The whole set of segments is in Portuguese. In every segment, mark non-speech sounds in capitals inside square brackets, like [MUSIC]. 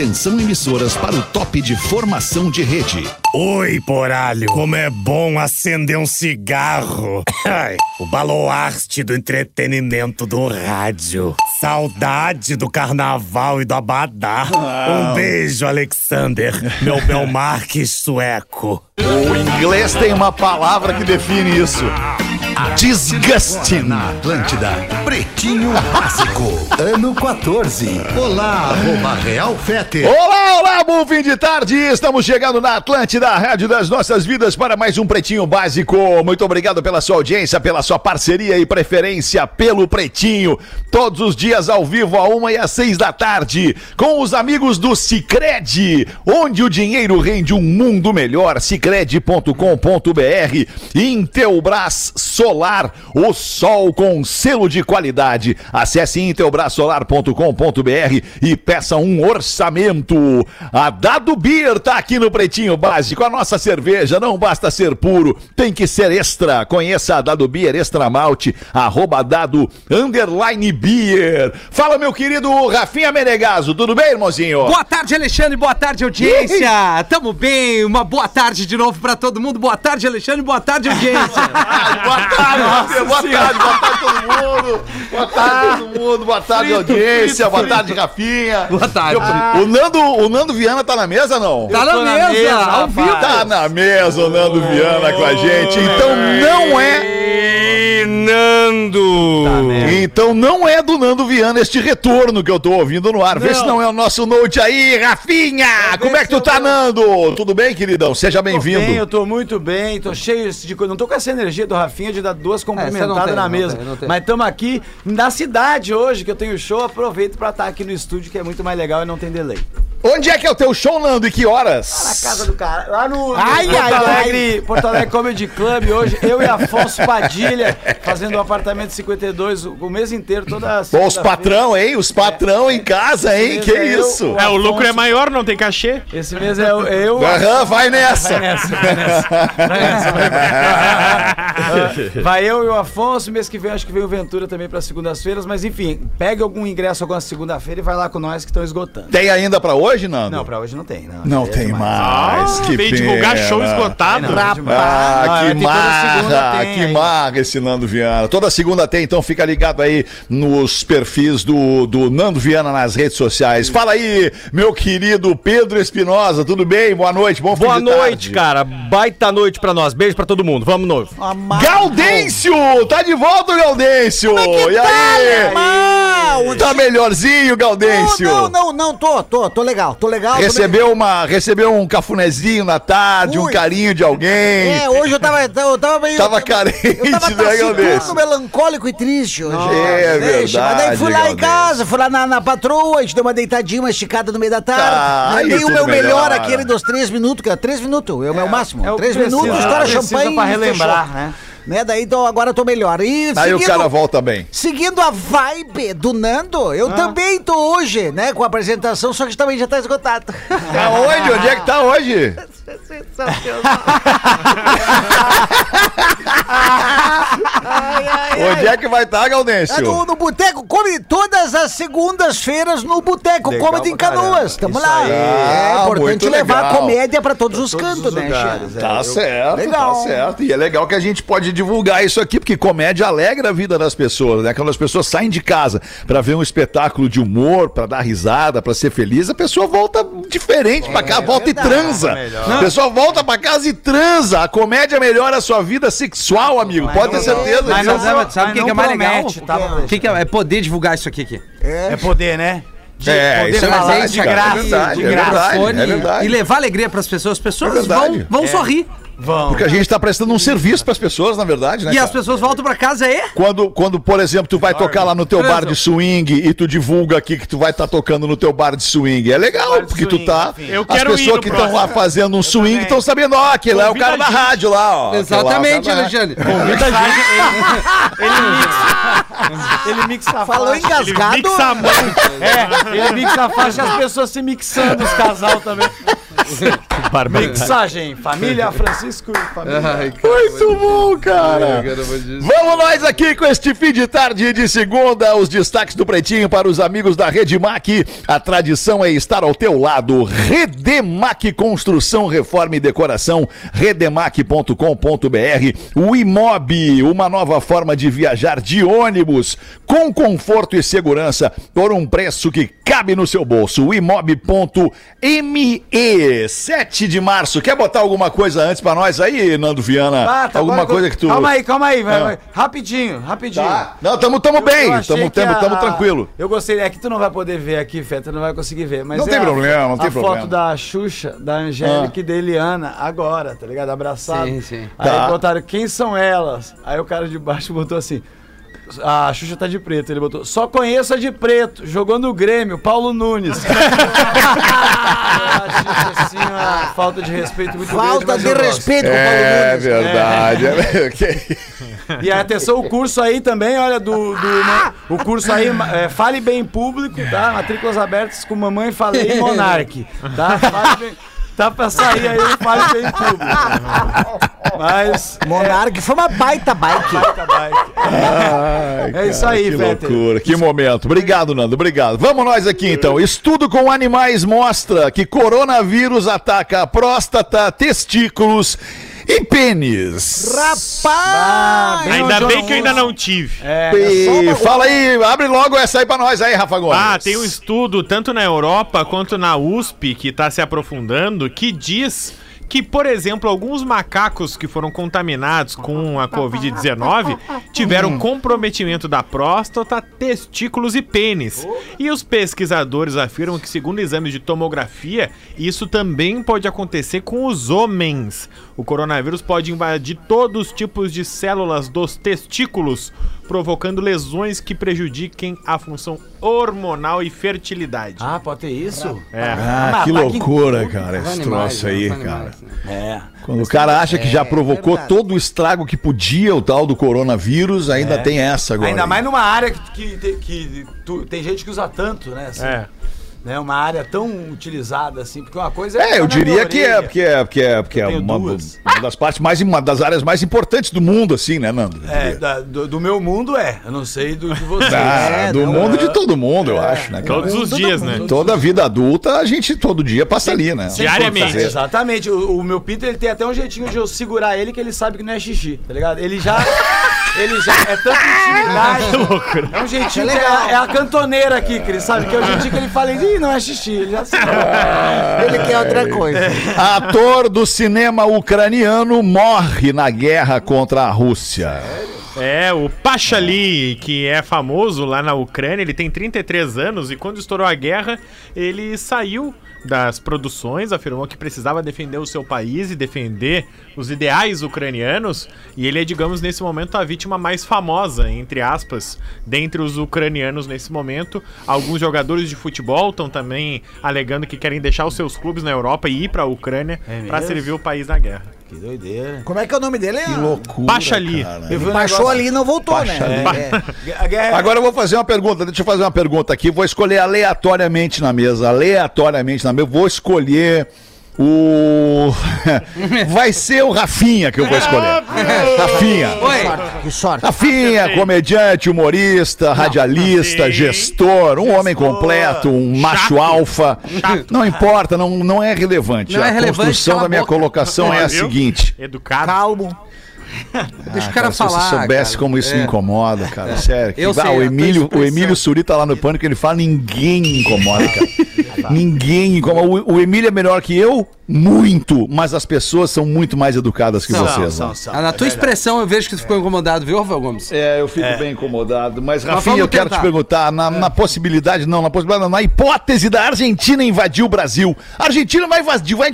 Atenção emissoras para o top de formação de rede. Oi, poralho. Como é bom acender um cigarro. [COUGHS] Ai, o baluarte do entretenimento do rádio. Saudade do carnaval e do abadá. Um beijo, Alexander, meu [LAUGHS] Belmarques sueco. O inglês tem uma palavra que define isso. Disgusting. Na Atlântida, Pretinho Básico, [LAUGHS] ano 14. Olá, arroba Real Fete. Olá, olá, bom fim de tarde. Estamos chegando na Atlântida, a rádio das nossas vidas, para mais um Pretinho Básico. Muito obrigado pela sua audiência, pela sua parceria e preferência pelo Pretinho. Todos os dias ao vivo, a uma e às seis da tarde, com os amigos do Cicred, onde o dinheiro rende um mundo melhor. Cicred.com.br. Intelbras Solar, o sol com selo de qualidade. Acesse intelbrasolar.com.br e peça um orçamento. A Dado Beer tá aqui no Pretinho Básico. A nossa cerveja não basta ser puro, tem que ser extra. Conheça a Dado Beer Extra Malte, arroba dado underline beer. Fala, meu querido Rafinha Menegaso, tudo bem, irmãozinho? Boa tarde, Alexandre. Boa tarde, audiência. Tamo bem. Uma boa tarde de novo pra todo mundo. Boa tarde, Alexandre. Boa tarde, audiência. [LAUGHS] Boa tarde. Boa tarde, boa tarde todo mundo. Boa tarde todo mundo. Boa tarde, audiência. Boa tarde, Rafinha. Boa tarde. O Nando, o Nando Viana tá na mesa, não? Tá na tô na mesa, mesa, ao vivo. Tá na mesa o Nando Viana com a gente. Então não é. Nando. Então não é do Nando Viana este retorno que eu tô ouvindo no ar. Vê se não é o nosso note aí, Rafinha! Como é que tu tá, Nando? Tudo bem, queridão? Seja Tô bem, bem-vindo. eu tô muito bem, tô cheio de coisa. Não tô com essa energia do Rafinha de dar duas não cumprimentadas tem, na não mesa. tem, não tem. Mas estamos aqui na cidade hoje, que eu tenho show. Aproveito pra estar aqui no estúdio, que é muito mais legal e não tem delay. Onde é que é o teu show, Nando? E que Na horas? casa do cara. Lá no, no Ai, Porto, ai, Alegre, Porto Alegre Comedy Club hoje. Eu e Afonso Padilha fazendo o apartamento 52 o, o mês inteiro, toda Bom, os patrão, hein? Os patrão em casa, hein? Esse Que é eu, isso? o É, o lucro é maior, não tem cachê. Esse mês é eu. eu Aham, vai nessa. Vai nessa, vai nessa. Vai nessa, vai [LAUGHS] nessa. Vai eu e o Afonso, mês que vem acho que vem o Ventura também para segundas-feiras, mas enfim, pega algum ingresso alguma segunda-feira e vai lá com nós que estão esgotando. Tem ainda pra hoje, Nando? Não, pra hoje não tem, não. Não É tem demais. mais. que Vem divulgar pena. show esgotado. Não, Ah, Não, que marra, que aí. marra esse Nando Viana. Toda segunda tem, então fica ligado aí nos perfis do, do Nando Viana nas redes sociais. Fala aí, meu querido Pedro Espinosa, tudo bem? Boa noite, bom fim Boa de noite, tarde. cara. Baita noite pra nós. Beijo pra todo mundo. Vamos novo. Gaudêncio! Tá de volta, Gaudêncio! e aí? Mal! Tá melhorzinho, Gaudêncio? Não, não, não, tô, tô, tô legal, tô legal. tô Recebeu, uma, recebeu um cafunézinho na tarde, um Ui. carinho de alguém. É, hoje eu tava, eu tava meio. Tava eu- carente, Eu tava né, Gaudêncio? melancólico e triste hoje. É Deixa, Mas daí verdade, fui lá em casa, fui lá na, na patroa, a gente deu uma deitadinha, uma esticada no meio da tarde. Ah, aí Lembrei o tudo meu melhor, melhora. aquele dos três minutos, que é três minutos, é o meu máximo. é o três minutos, é estoura champanhe. pra e relembrar, né? Né, daí então, agora eu tô melhor. E Aí o seguindo- cara volta bem. Seguindo a vibe do Nando, eu também tô hoje, né, com a apresentação, só que também já tá esgotado. Aonde? Onde é que tá hoje? [LAUGHS] Onde é que vai estar, tá, É Gaudêncio? no, no Boteco Come todas as segundas-feiras no Boteco Comedy em pra. Canoas. Tamo Isso lá. aí. É Ah, importante levar legal. a comédia pra todos os Todos cantos, os né, lugares, Xê? é. Tá Eu- certo, Legal. tá certo. E é legal que a gente pode divulgar isso aqui, porque comédia alegra a vida das pessoas, né? Quando as pessoas saem de casa pra ver um espetáculo de humor, pra dar risada, pra ser feliz, a pessoa volta diferente pra cá, volta e transa. A volta pra casa e transa. A comédia melhora a sua vida sexual, amigo. Pode ter certeza Mas não, sabe, o que, que é mais legal? tá, O que, que é, é poder divulgar isso aqui. aqui. É poder, né? De É, poder isso é falar verdade, de cara, graça, é verdade, de é graça. verdade. Fone verdade. E levar alegria pras pessoas. As pessoas É vão, vão sorrir. Vão. Porque a gente tá prestando um serviço pras pessoas, na verdade, né? E cara? as pessoas voltam pra casa e... Quando, quando, por exemplo, tu vai tocar lá no teu bar de swing e tu divulga aqui que tu vai estar tocando no teu bar de swing, é legal, porque tu swing, tá. enfim. Eu as pessoas que estão lá fazendo um swing também. estão sabendo, ó, aquele lá é o Convida cara da a rádio lá, ó. Exatamente, lá é da- Alexandre. Muita gente. Ele, ele mixa. Ele mixa a Falou faixa. engasgado. Mixa a mão. É, ele mixa a faixa e as pessoas se mixando, os casal também. [LAUGHS] Mixagem, família Francisco, família. Ai, cara, Muito bom, cara. Vamos nós aqui com este fim de tarde de segunda, os destaques do Pretinho para os amigos da Redemac. A tradição é estar ao teu lado. Redemac Construção, Reforma e Decoração, redemac.com.br. O Imob, uma nova forma de viajar de ônibus com conforto e segurança por um preço que cabe no seu bolso. O imob.me, 7 de março. Quer botar alguma coisa antes pra nós aí, Nando Viana? Ah, tá, alguma agora- coisa que tu. Calma aí, calma aí, vai, Ah. vai. Rapidinho, rapidinho. Tá. Não, tamo, tamo Eu- bem, eu tamo, tamo, a- tamo tranquilo. Eu gostei, é que tu não vai poder ver aqui, Fê, tu não vai conseguir ver. Mas Não é tem a- problema, não tem a problema. foto da Xuxa, da Angélica Ah. e da Eliana, agora, tá ligado? Abraçado. Sim, sim. Aí Tá. botaram, quem são elas? Aí o cara de baixo botou assim. A Xuxa tá de preto, ele botou. Só conheço a de preto, jogou no Grêmio, Paulo Nunes. a [LAUGHS] Xuxa, assim, uma falta de respeito muito Falta grande. de respeito com o Paulo É Nunes. [LAUGHS] verdade. Ok. E atenção, o curso aí também, olha, do. do né, o curso aí, é, fale bem em público, tá? Matrículas abertas com Mamãe Falei e Monarque, tá? Fale bem, tá pra sair aí, o bem em público. Mas. Monark foi uma baita bike. Baita bike. Ai, É isso aí, que Fetter. loucura, que momento. Obrigado, Nando, obrigado. Vamos nós aqui então. Estudo com animais mostra que coronavírus ataca a próstata, testículos e pênis. Rapaz! Bem Ainda bem que eu ainda não tive. É, E fala aí, abre logo essa aí pra nós aí, Rafa Gomes. Ah, tem um estudo tanto na Europa quanto na USP que está se aprofundando que diz que, por exemplo, alguns macacos que foram contaminados com a Covid-19 tiveram comprometimento da próstata, testículos e pênis. E os pesquisadores afirmam que, segundo exames de tomografia, isso também pode acontecer com os homens. O coronavírus pode invadir todos os tipos de células dos testículos, provocando lesões que prejudiquem a função hormonal e fertilidade. Ah, pode ter isso? É. Ah, Mas que loucura, cara, esse troço aí, cara. animais, né? É. Quando o cara acha que já é provocou todo o estrago que podia o tal do coronavírus, ainda tem essa agora. Ainda aí. mais numa área que, que, que tu- tem gente que usa tanto, né? assim, É. né? Uma área tão utilizada assim, porque uma coisa É, eu ficar na diria que é, porque é, porque é, porque é uma, uma das partes mais, uma das áreas mais importantes do mundo, assim, né, Nando? É, da- do, do meu mundo é. Eu não sei do de vocês. Ah, É, do não, mundo de todo mundo, eu acho, né? Todos os dias, né? Toda a vida adulta, a gente todo dia passa ali, né? Diariamente. Exatamente. O, o meu pinto ele tem até um jeitinho de eu segurar ele que ele sabe que não é xixi, tá ligado? Ele já. Ele já é tanta intimidade. É um jeitinho que é, a- é a cantoneira aqui, Cris, sabe? Que é o jeitinho que ele fala, Ih, não é xixi. Ele já sabe. [LAUGHS] Ele quer outra coisa. Ator do cinema ucraniano morre na guerra contra a Rússia. É, o Pachali, que é famoso lá na Ucrânia, ele tem 33 anos e quando estourou a guerra, ele saiu das produções, afirmou que precisava defender o seu país e defender os ideais ucranianos, e ele é, digamos, nesse momento a vítima mais famosa, entre aspas, dentre os ucranianos nesse momento. Alguns jogadores de futebol estão também alegando que querem deixar os seus clubes na Europa e ir para a Ucrânia É para servir o país na guerra. Que doideira. Como é que é o nome dele? Que loucura. Vi um Baixou ali e não voltou, Pachali. né? É. Guerra- Agora eu vou fazer uma pergunta, deixa eu fazer uma pergunta aqui, vou escolher aleatoriamente na mesa, aleatoriamente na mesa, eu vou escolher o... [LAUGHS] Vai ser o Rafinha que eu vou escolher. Rafinha. Oi, Que sorte. Rafinha, comediante, humorista, radialista, sim. gestor, um homem completo, um macho alfa. Não importa, não, não é relevante. Não a é relevante, construção da minha boca. colocação é a Viu? seguinte. Educado. calmo. Deixa o cara Cara, se falar. você soubesse cara. como isso me É. incomoda, cara, [LAUGHS] sério. que- Eu Ah, sei, o Emílio, o. Emílio Suri tá lá no pânico, ele fala, ninguém me incomoda, cara. Ninguém incomoda. O, o Emílio é melhor que eu, muito, mas as pessoas são muito mais educadas que São, vocês. são, né? são. Ah, na tua É expressão eu vejo que tu ficou incomodado, viu, Rafael Gomes? É, eu fico bem incomodado. Mas, Rafinha, eu quero tentar. te perguntar, na, É. na possibilidade, não, na possibilidade, não, na hipótese da Argentina invadir o Brasil. A Argentina vai invadir, vai,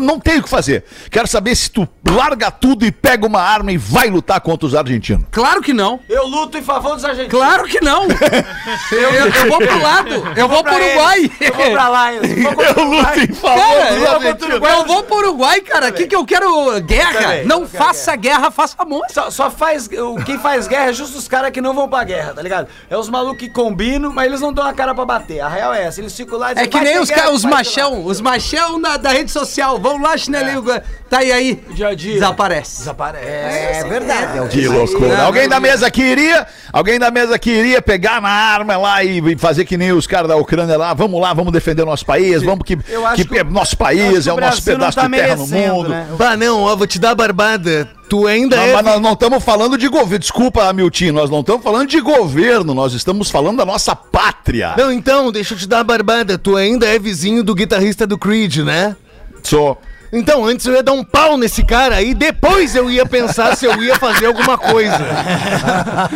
não tem o que fazer. Quero saber se tu larga tudo e pega uma arma e vai lutar contra os argentinos. Claro que não. Eu luto em favor dos argentinos. Claro que não. [LAUGHS] eu, eu- eu vou pro lado. Eu vou pro pra Uruguai. Eu vou pra Eu o luto [LAUGHS] Uruguai- em favor Cara, dos eu, vou pro Uruguai, cara. O que, que eu quero? Guerra. também, não faça guerra, faça amor. Só, só faz. o- Quem faz guerra é justo os caras que não vão pra guerra, tá ligado? É os malucos que combinam, mas eles não dão a cara pra bater. A real é essa. Eles ficam lá e É dizem, que "Vai nem os, guerra, os machão, os machão da, da rede social. Vão lá, chinelinho. Tá aí aí. lá." Dia a dia. Desaparece. Desaparece. É verdade. É o Que loucura. Alguém da mesa que iria, alguém da mesa que iria pegar na arma lá e e fazer que nem os caras da Ucrânia lá, vamos lá, vamos defender o nosso país, vamos que, que, que o- nosso país é o o nosso pedaço tá de terra no mundo. né? Bah, não, ó, vou te dar a barbada. Tu ainda Não, é. mas nós não estamos falando de governo. Desculpa, Milton, nós não estamos falando de governo, nós estamos falando da nossa pátria. Não, então, deixa eu te dar a barbada. Tu ainda é vizinho do guitarrista do Creed, né? Sou. Então, antes eu ia dar um pau nesse cara e depois eu ia pensar se eu ia fazer alguma coisa. [LAUGHS]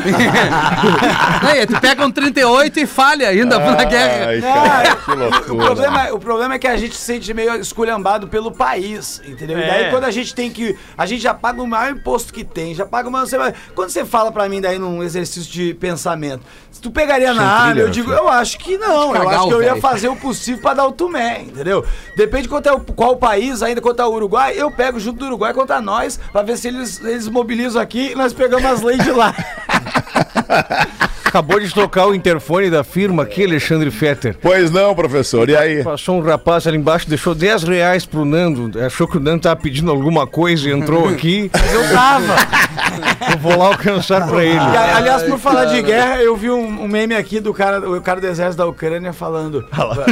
Aí, tu pega um 38 e falha ainda na guerra. Ai, cara, que O loucura. problema, o problema é que a gente se sente meio esculhambado pelo país, entendeu? E daí É. quando a gente tem que. A gente já paga o maior imposto que tem, já paga você vai- quando você fala pra mim daí num exercício de pensamento, se tu pegaria na arma, eu digo, eu acho que não. Eu acho que o eu ia fazer o possível pra dar o tumé, entendeu? Depende de quanto é o, qual país, ainda é o Uruguai, eu pego junto do Uruguai contra nós, pra ver se eles, eles mobilizam aqui e nós pegamos as leis de lá. [LAUGHS] Acabou de tocar o interfone da firma aqui, Alexandre Fetter. Pois não, professor, e aí? Passou um rapaz ali embaixo, deixou 10 reais pro Nando. Achou que o Nando tava pedindo alguma coisa e entrou aqui. [LAUGHS] Mas eu tava. Eu vou lá alcançar pra ele. E, aliás, por falar de guerra, eu vi um, um meme aqui do cara, o cara do exército da Ucrânia falando,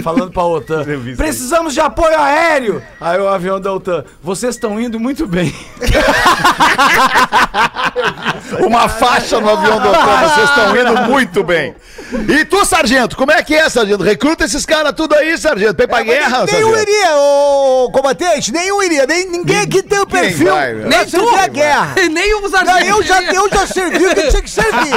falando pra OTAN. Precisamos de apoio aéreo! Aí o avião da OTAN, vocês estão indo muito bem. [LAUGHS] [LAUGHS] Uma faixa no avião do hotel, vocês estão indo muito bem. E tu, sargento, como é que é, sargento? Recruta esses caras tudo aí, sargento. Vem pra guerra, Nenhum sargento. iria, ô combatente, nenhum iria. Nem, ninguém aqui tem o perfil. vai? Nem a guerra. [LAUGHS] Nem os Não, argentinos. eu já, eu já servi o que tinha que servir. [LAUGHS]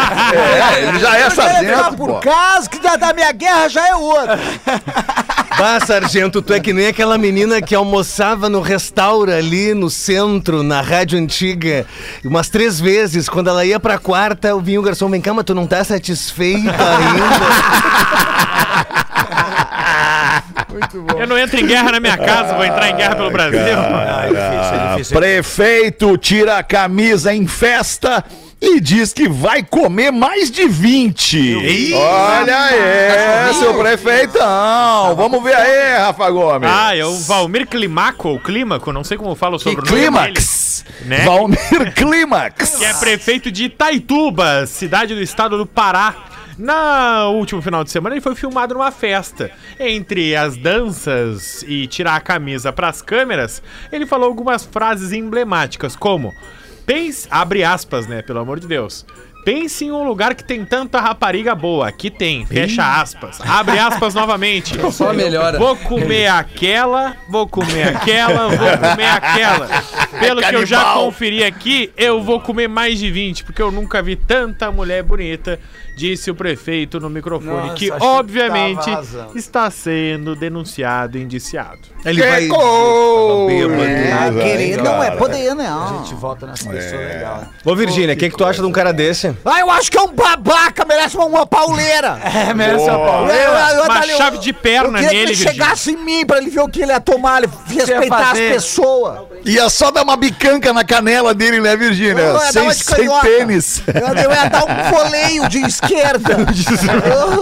É, ele já é sargento, por pô. casa, que já da minha guerra já é outra. [LAUGHS] Bah, sargento, tu é que nem aquela menina que almoçava no restaura ali no centro, na rádio antiga, umas três vezes. Quando ela ia pra quarta, eu vinha o garçom, vem cá, mas tu não tá satisfeita [LAUGHS] ainda? Eu não entro em guerra na minha casa, vou entrar em guerra pelo Brasil. Ah, Prefeito tira a camisa em festa e diz que vai comer mais de 20. Olha aí, seu prefeitão. Vamos ver aí, Rafa Gomes. Ah, é o Valmir Climaco, ou Clímaco, não sei como fala o sobrenome Clímax. né? Valmir Clímax. que é prefeito de Itaituba, cidade do estado do Pará. Na último final de semana ele foi filmado numa festa. Entre as danças e tirar a camisa pras câmeras, ele falou algumas frases emblemáticas, como pense, abre aspas, né, pelo amor de Deus. Pense em um lugar que tem tanta rapariga boa. Aqui tem, fecha aspas. Abre aspas novamente. [LAUGHS] Só melhora. Vou comer aquela, vou comer aquela, vou comer aquela. Pelo que eu já Canibal. conferi aqui, eu vou comer mais de 20, porque eu nunca vi tanta mulher bonita, disse o prefeito no microfone, Nossa, que que obviamente está sendo denunciado e indiciado. Ele vai. Gol! Ah, Beleza, querer hein, não é poder, A não. gente volta nessa pessoa legal. né? Ô, Virgínia, o que, que tu acha de um cara desse? Ah, eu acho que é um babaca, merece uma, uma pauleira. [LAUGHS] É, merece a Eu- pau. eu- eu- Uma eu- chave de perna eu queria nele, que ele Virgínia. chegasse em mim pra ele ver o que ele ia tomar, ele respeitar as pessoas. Ia só dar uma bicanca na canela dele, né, Virgínia? Eu Sem, de sem tênis. Eu, eu ia dar um voleio de esquerda. [LAUGHS]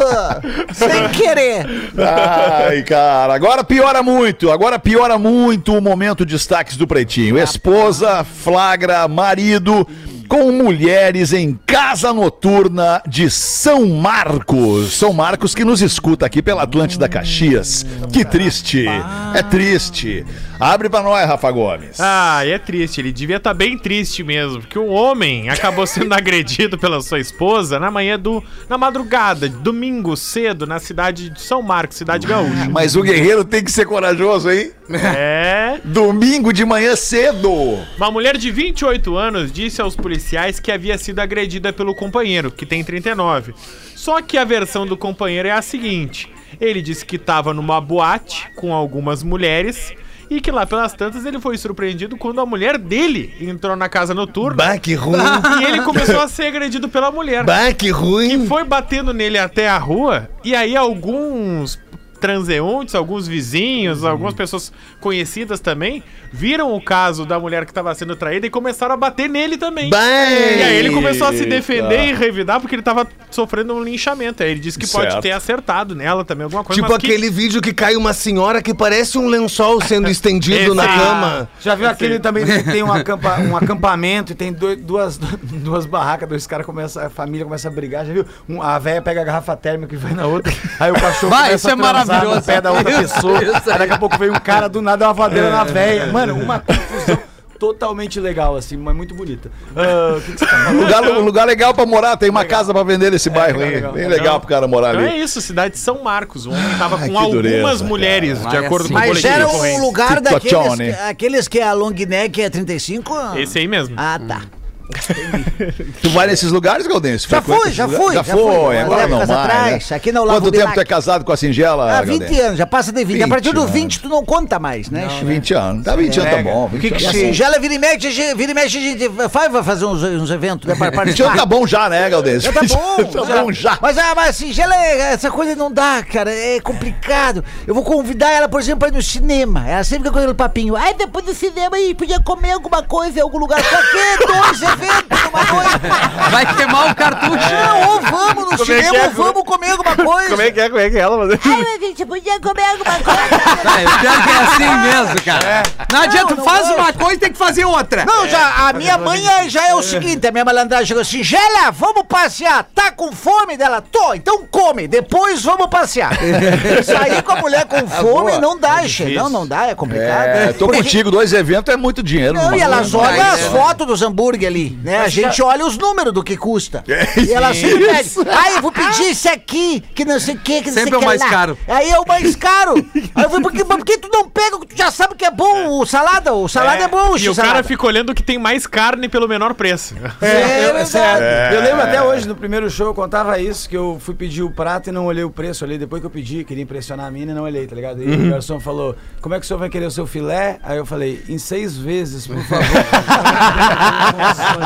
Ah, sem querer. Ai, cara, agora piora muito, agora piora muito o momento destaques do Pretinho. Esposa flagra marido com mulheres em casa noturna de São Marcos. São Marcos que nos escuta aqui pela Atlântida Caxias. Que triste, é triste. Abre pra nós, Rafa Gomes. Ah, e é triste, ele devia estar bem triste mesmo, porque um homem acabou [LAUGHS] sendo agredido pela sua esposa na manhã do. na madrugada, domingo cedo, na cidade de São Marcos, cidade gaúcha. Mas o guerreiro tem que ser corajoso, hein? É. [LAUGHS] Domingo de manhã cedo. Uma mulher de 28 anos disse aos policiais que havia sido agredida pelo companheiro, que tem 39. Só que a versão do companheiro é a seguinte: ele disse que estava numa boate com algumas mulheres e que lá pelas tantas ele foi surpreendido quando a mulher dele entrou na casa noturna Bah, que ruim. e ele começou a ser agredido pela mulher. Bah, que ruim. Que foi batendo nele até a rua, e aí alguns transeuntes, alguns vizinhos, algumas pessoas conhecidas também, viram o caso da mulher que estava sendo traída e começaram a bater nele também. E aí ele começou a se defender e revidar porque ele tava sofrendo um linchamento. Aí ele disse que pode Certo. ter acertado nela também, alguma coisa. Tipo mas que- aquele vídeo que cai uma senhora que parece um lençol sendo estendido na cama. Já viu aquele também que tem um, [LAUGHS] acampa- um acampamento e tem dois- duas, [LAUGHS] duas barracas, dois caras começam, a família começa a brigar, já viu? Um- a velha pega a garrafa térmica e vai na outra, [LAUGHS] aí o cachorro Vai, começa isso é a transar maravilhoso. no pé da outra pessoa, aí daqui a pouco vem um cara do nada, dá uma vadeira na velha. Mano, uma [LAUGHS] confusão totalmente legal, assim, mas muito bonita. O que, que você tá Um falando? lugar, um lugar legal pra morar, tem uma casa pra vender nesse bairro legal, aí. legal. Bem legal pro cara morar Então é ali. isso, cidade de São Marcos. O homem tava com que algumas dureza, mulheres, de Vai acordo assim. com o Mas boletim de era um lugar daqueles, Titoccione. aqueles que é a long neck é 35? Esse aí mesmo. Ah, tá. [LAUGHS] Tu vai nesses lugares, Gaudêncio? Já fui, já fui. Já foi, agora não mais. atrás, né? aqui na Olavo Quanto tempo tu é casado com a Singela, Ah, 20 Gaudêncio? anos, já passa de 20. A partir 20 do 20 tu não conta mais, né? 20 anos. Tá 20 anos, tá bom. 20 E anos. assim, já ela vira e mexe, a vira e mexe, a gente vai, fazer uns, uns eventos, né, para 20 anos tá bom já, né, Gaudêncio? Já tá bom. [LAUGHS] tá bom já. Mas, ah, mas assim, já é- essa coisa não dá, cara. É complicado. Eu vou convidar ela, por exemplo, pra ir no cinema. Ela sempre fica com aquele papinho. Ai, depois do cinema aí, podia comer alguma coisa em algum lugar. Pra quê? Dois eventos numa noite. Vai queimar o cartucho. Não, ou vamos no cinema, ou vamos comer alguma coisa. Como é que é? Como é que é ela? Mas... Ai, a gente podia comer alguma coisa. É, o pior que é assim mesmo, cara. Não adianta, Não, não faz é. uma coisa e tem que fazer outra. Não, já, a minha mãe é- já é o seguinte, a minha malandragem chegou assim, Gela, vamos passear, tá com fome dela? Tô, então come, depois vamos passear. [LAUGHS] Sair com a mulher com fome não dá, che, não, não dá, é complicado. É, tô Porque- contigo, dois eventos é muito dinheiro. Não, e elas olham Mas, as é. fotos dos hambúrguer ali, né? A gente olha os números do que custa. É e elas sempre pedem, ah, eu vou pedir esse aqui, que não sei o que, que não Sempre sei é o que mais lá." caro. Aí é o mais caro. Aí eu falei, por que, por que tu não pega o que tu já sabe que é bom, o salada? O salada é, bom, E o cara fica olhando que tem mais carne pelo menor preço. É, eu, verdade. sério, eu lembro até hoje, no primeiro show, eu contava isso, que eu fui pedir o prato e não olhei o preço, olhei depois que eu pedi, queria impressionar a mina e não olhei, tá ligado? E o garçom falou, como é que o senhor vai querer o seu filé? Aí eu falei, em seis vezes, por favor. [LAUGHS]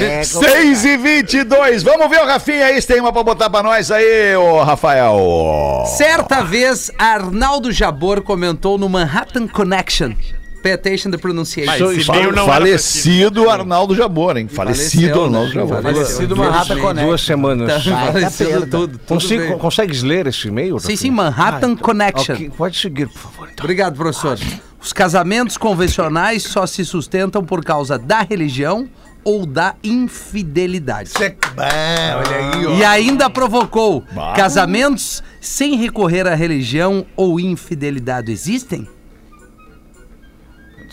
É, 6 e 22 Vamos ver o Rafinha aí, se tem uma pra botar pra nós aí, ô Rafael. Certa vez, Arnaldo Jabor comentou no Manhattan Connection. Pay attention the pronunciation. Mas não falecido Arnaldo Jabor, hein? Falecido Faleceu, Arnaldo né? Jabor. Faleceu. Falecido Manhattan Connect. Duas semanas. Faleceu perda. tudo, tudo Consigo- bem. consegues ler esse e-mail? Sim, sim, Manhattan Connection. Ok, Pode seguir, por favor. então. Obrigado, professor. Os casamentos convencionais só se sustentam por causa da religião ou da infidelidade. Ah, olha aí, ó. E ainda provocou: casamentos sem recorrer à religião ou infidelidade existem?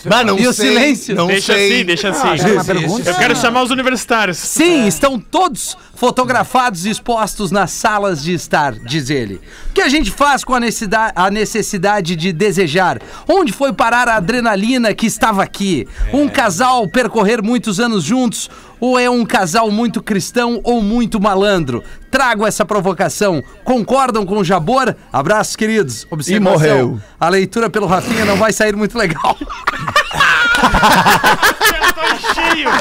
Ah, não E o sei, silêncio? Não deixa sei. assim, deixa assim. é uma pergunta. Eu quero chamar os universitários. Sim, estão todos fotografados e expostos nas salas de estar, diz ele. O que a gente faz com a necessidade, a necessidade de desejar? Onde foi parar a adrenalina que estava aqui? Um casal percorrer muitos anos juntos? Ou é um casal muito cristão ou muito malandro? Trago essa provocação. Concordam com o Jabor? Abraços, queridos. Observação. morreu. A leitura pelo Rafinha não vai sair muito legal. [LAUGHS] cheio. [LAUGHS]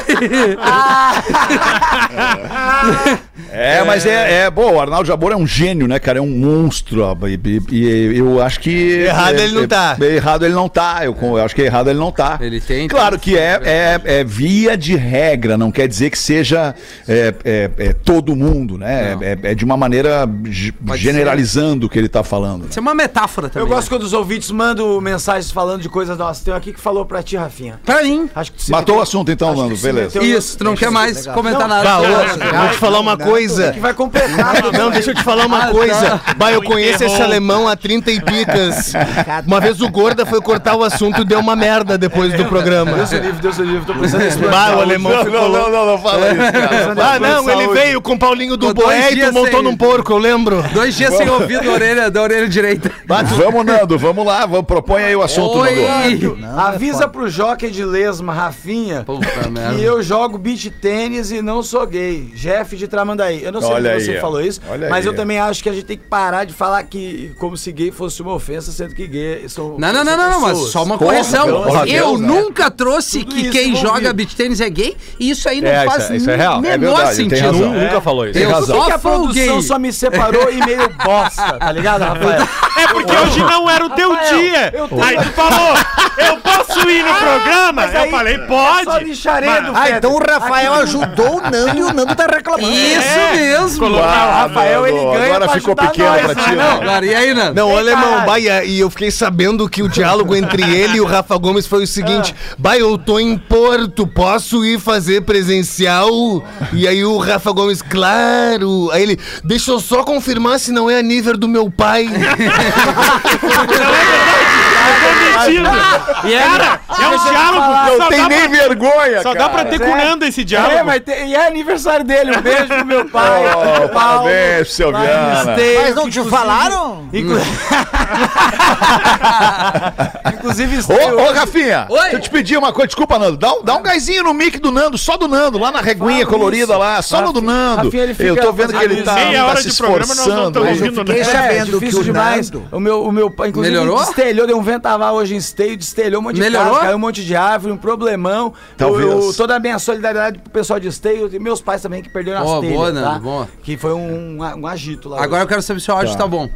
É, mas é, é. Bom, o Arnaldo Jabor é um gênio, né, cara? É um monstro. ó, E, e- e eu acho que. Errado é- ele não é- tá. é errado ele não tá. Eu, eu acho que errado ele não tá. Ele tem, Claro que é, é, é via de regra, não quer dizer que seja é, é- é todo mundo, né? É, é de uma maneira ge- generalizando o que ele tá falando. Isso é uma metáfora também. Eu gosto né? quando os ouvintes mandam mensagens falando de coisas nossas. Tem um aqui que falou pra ti, Rafinha. Pra mim. Acho que tu se Matou o assunto então, acho que Nando, beleza. Isso, tu não quer mais legal. comentar Não, nada. Tá, vou te falar uma coisa. Que vai completar. Não, deixa eu te falar uma Ah, coisa. tá. Bah, eu conheço esse alemão há 30 e picas. Uma vez o Gorda foi cortar o assunto e deu uma merda depois do programa. Deus livre, Deus livre. Tô pensando nesse Bah, o alemão Não, ficou não, não, não, não fala isso, cara. Ah, não, ele veio com o Paulinho do Boé e tu montou num porco, eu lembro. Dois dias sem ouvir da orelha, da orelha direita. Vamos, Nando, vamos lá. Vamos, propõe aí o assunto, Oi! Nando. Avisa pro jockey de lesma, Rafinha, Puta [LAUGHS] merda. que eu jogo beach tênis e não sou gay. Jeff de Tramandaí. aí. Eu não sei Olha se você aí, ó. falou isso, Olha mas aí. eu também acho que a gente tem que parar de falar que como se gay fosse uma ofensa, sendo que gay são. Não, não, não, não, não, mas só uma Porra, correção. pelo amor de Eu Deus, né? nunca trouxe Tudo que isso quem envolvido. joga beach tênis é gay e isso aí não É, isso faz é- isso é real. menor É verdade, tem sentido. razão. Nunca falou isso. Eu Por que, só que a produção só me separou e meio [LAUGHS] bosta, tá ligado, Rafael? É porque hoje não era o teu Rafael, dia. eu tô- Aí tu falou, eu posso ir no programa? mas Eu aí falei, Só pode. Ah, então o Rafael ajudou o Nando e o Nando tá reclamando. Isso É, mesmo. colocou- Ah, o Rafael, ele ganha agora pra ficou ajudar pequeno nós, pra ti, né? né? E aí, Nando? Não, Ei, alemão, caralho. e eu fiquei sabendo que o diálogo entre [LAUGHS] ele e o Rafa Gomes foi o seguinte: Baia, eu tô em Porto, posso ir fazer presencial? E aí o Rafa Gomes, claro. Aí ele, deixa eu só confirmar se não é a nível do meu pai. [LAUGHS] Mentindo. E é, Cara, é um diálogo. Não Só tem dá nem pra- vergonha, Só cara. dá pra ter com o Nando esse É, diálogo. mas tem- e é aniversário dele. Um beijo pro meu pai. Oh, pro Paulo, parabéns, seu Viana. Mas não te falaram? Inclu... [LAUGHS] Inclusive, Ô, ô, Rafinha, Oi. deixa eu te pedir uma coisa, desculpa, Nando. Dá, um- dá um gásinho no mic do Nando, só do Nando, lá na reguinha Fala colorida isso. lá, só no do Rafinha, Nando. Rafinha, ele fica eu tô vendo que ele tá, Meia tá hora se de programa, nós não esforçando. estamos aí. ouvindo fiquei nada. sabendo é, difícil que o demais. Nando- O meu, o meu pai, inclusive, Melhorou? destelhou, deu um ventaval hoje em esteio, destelhou um monte de Melhorou? casa, caiu um monte de árvore, um problemão. Talvez. Eu- eu- toda a minha solidariedade pro pessoal de esteio e meus pais também que perderam Boa, as telhas, boa, tá? Nando, boa. Que foi um, um, agito lá. Agora eu hoje. quero saber se o áudio tá, bom.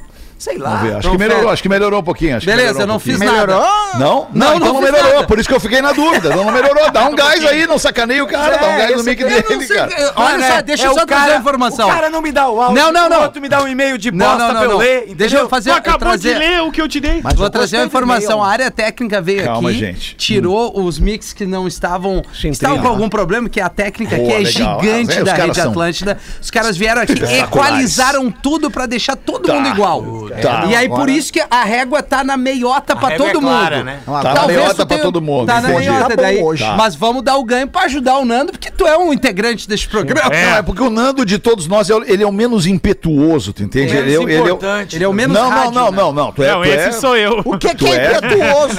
Sei lá. Vamos ver, acho que melhorou, acho que melhorou um pouquinho. acho que Beleza, melhorou eu um não pouquinho. fiz nada. Melhorou? Não? Não, Não, então não não melhorou, nada. por isso que eu fiquei na dúvida. Não, não melhorou, dá um gás aí, não sacaneia o cara, dá um É, gás no mic eu dele, cara. Olha né? só, deixa É eu só trazer cara- a informação. O cara não me dá o áudio, Não, não, não. o outro me dá um e-mail de Não, bosta não, pra não, eu não. ler, Deixa eu entendeu? fazer, Tu acabou trazer... de ler o que eu te dei. Mas Vou eu trazer do informação. A área técnica veio Calma, aqui, gente. tirou os mix que não estavam. Estavam com algum problema, que a técnica aqui é gigante Ah, os da Rede Atlântida. Os caras vieram aqui, equalizaram tudo pra deixar todo mundo igual. Tá. E aí, por isso que a régua tá na meiota pra todo é mundo. Tá na Talvez meiota pra todo mundo. Tá na meiota daí. hoje. Mas vamos dar o ganho pra ajudar o Nando, porque tu é um integrante desse programa. Não, é porque o Nando de todos nós, é o- ele é o menos impetuoso, tu entende? Ele, é o- ele é o- importante. Ele é o menos Não, não, rádio, não, né? não, não. Tu é, Não, tu é esse sou eu. O que, [LAUGHS] é é? impetuoso?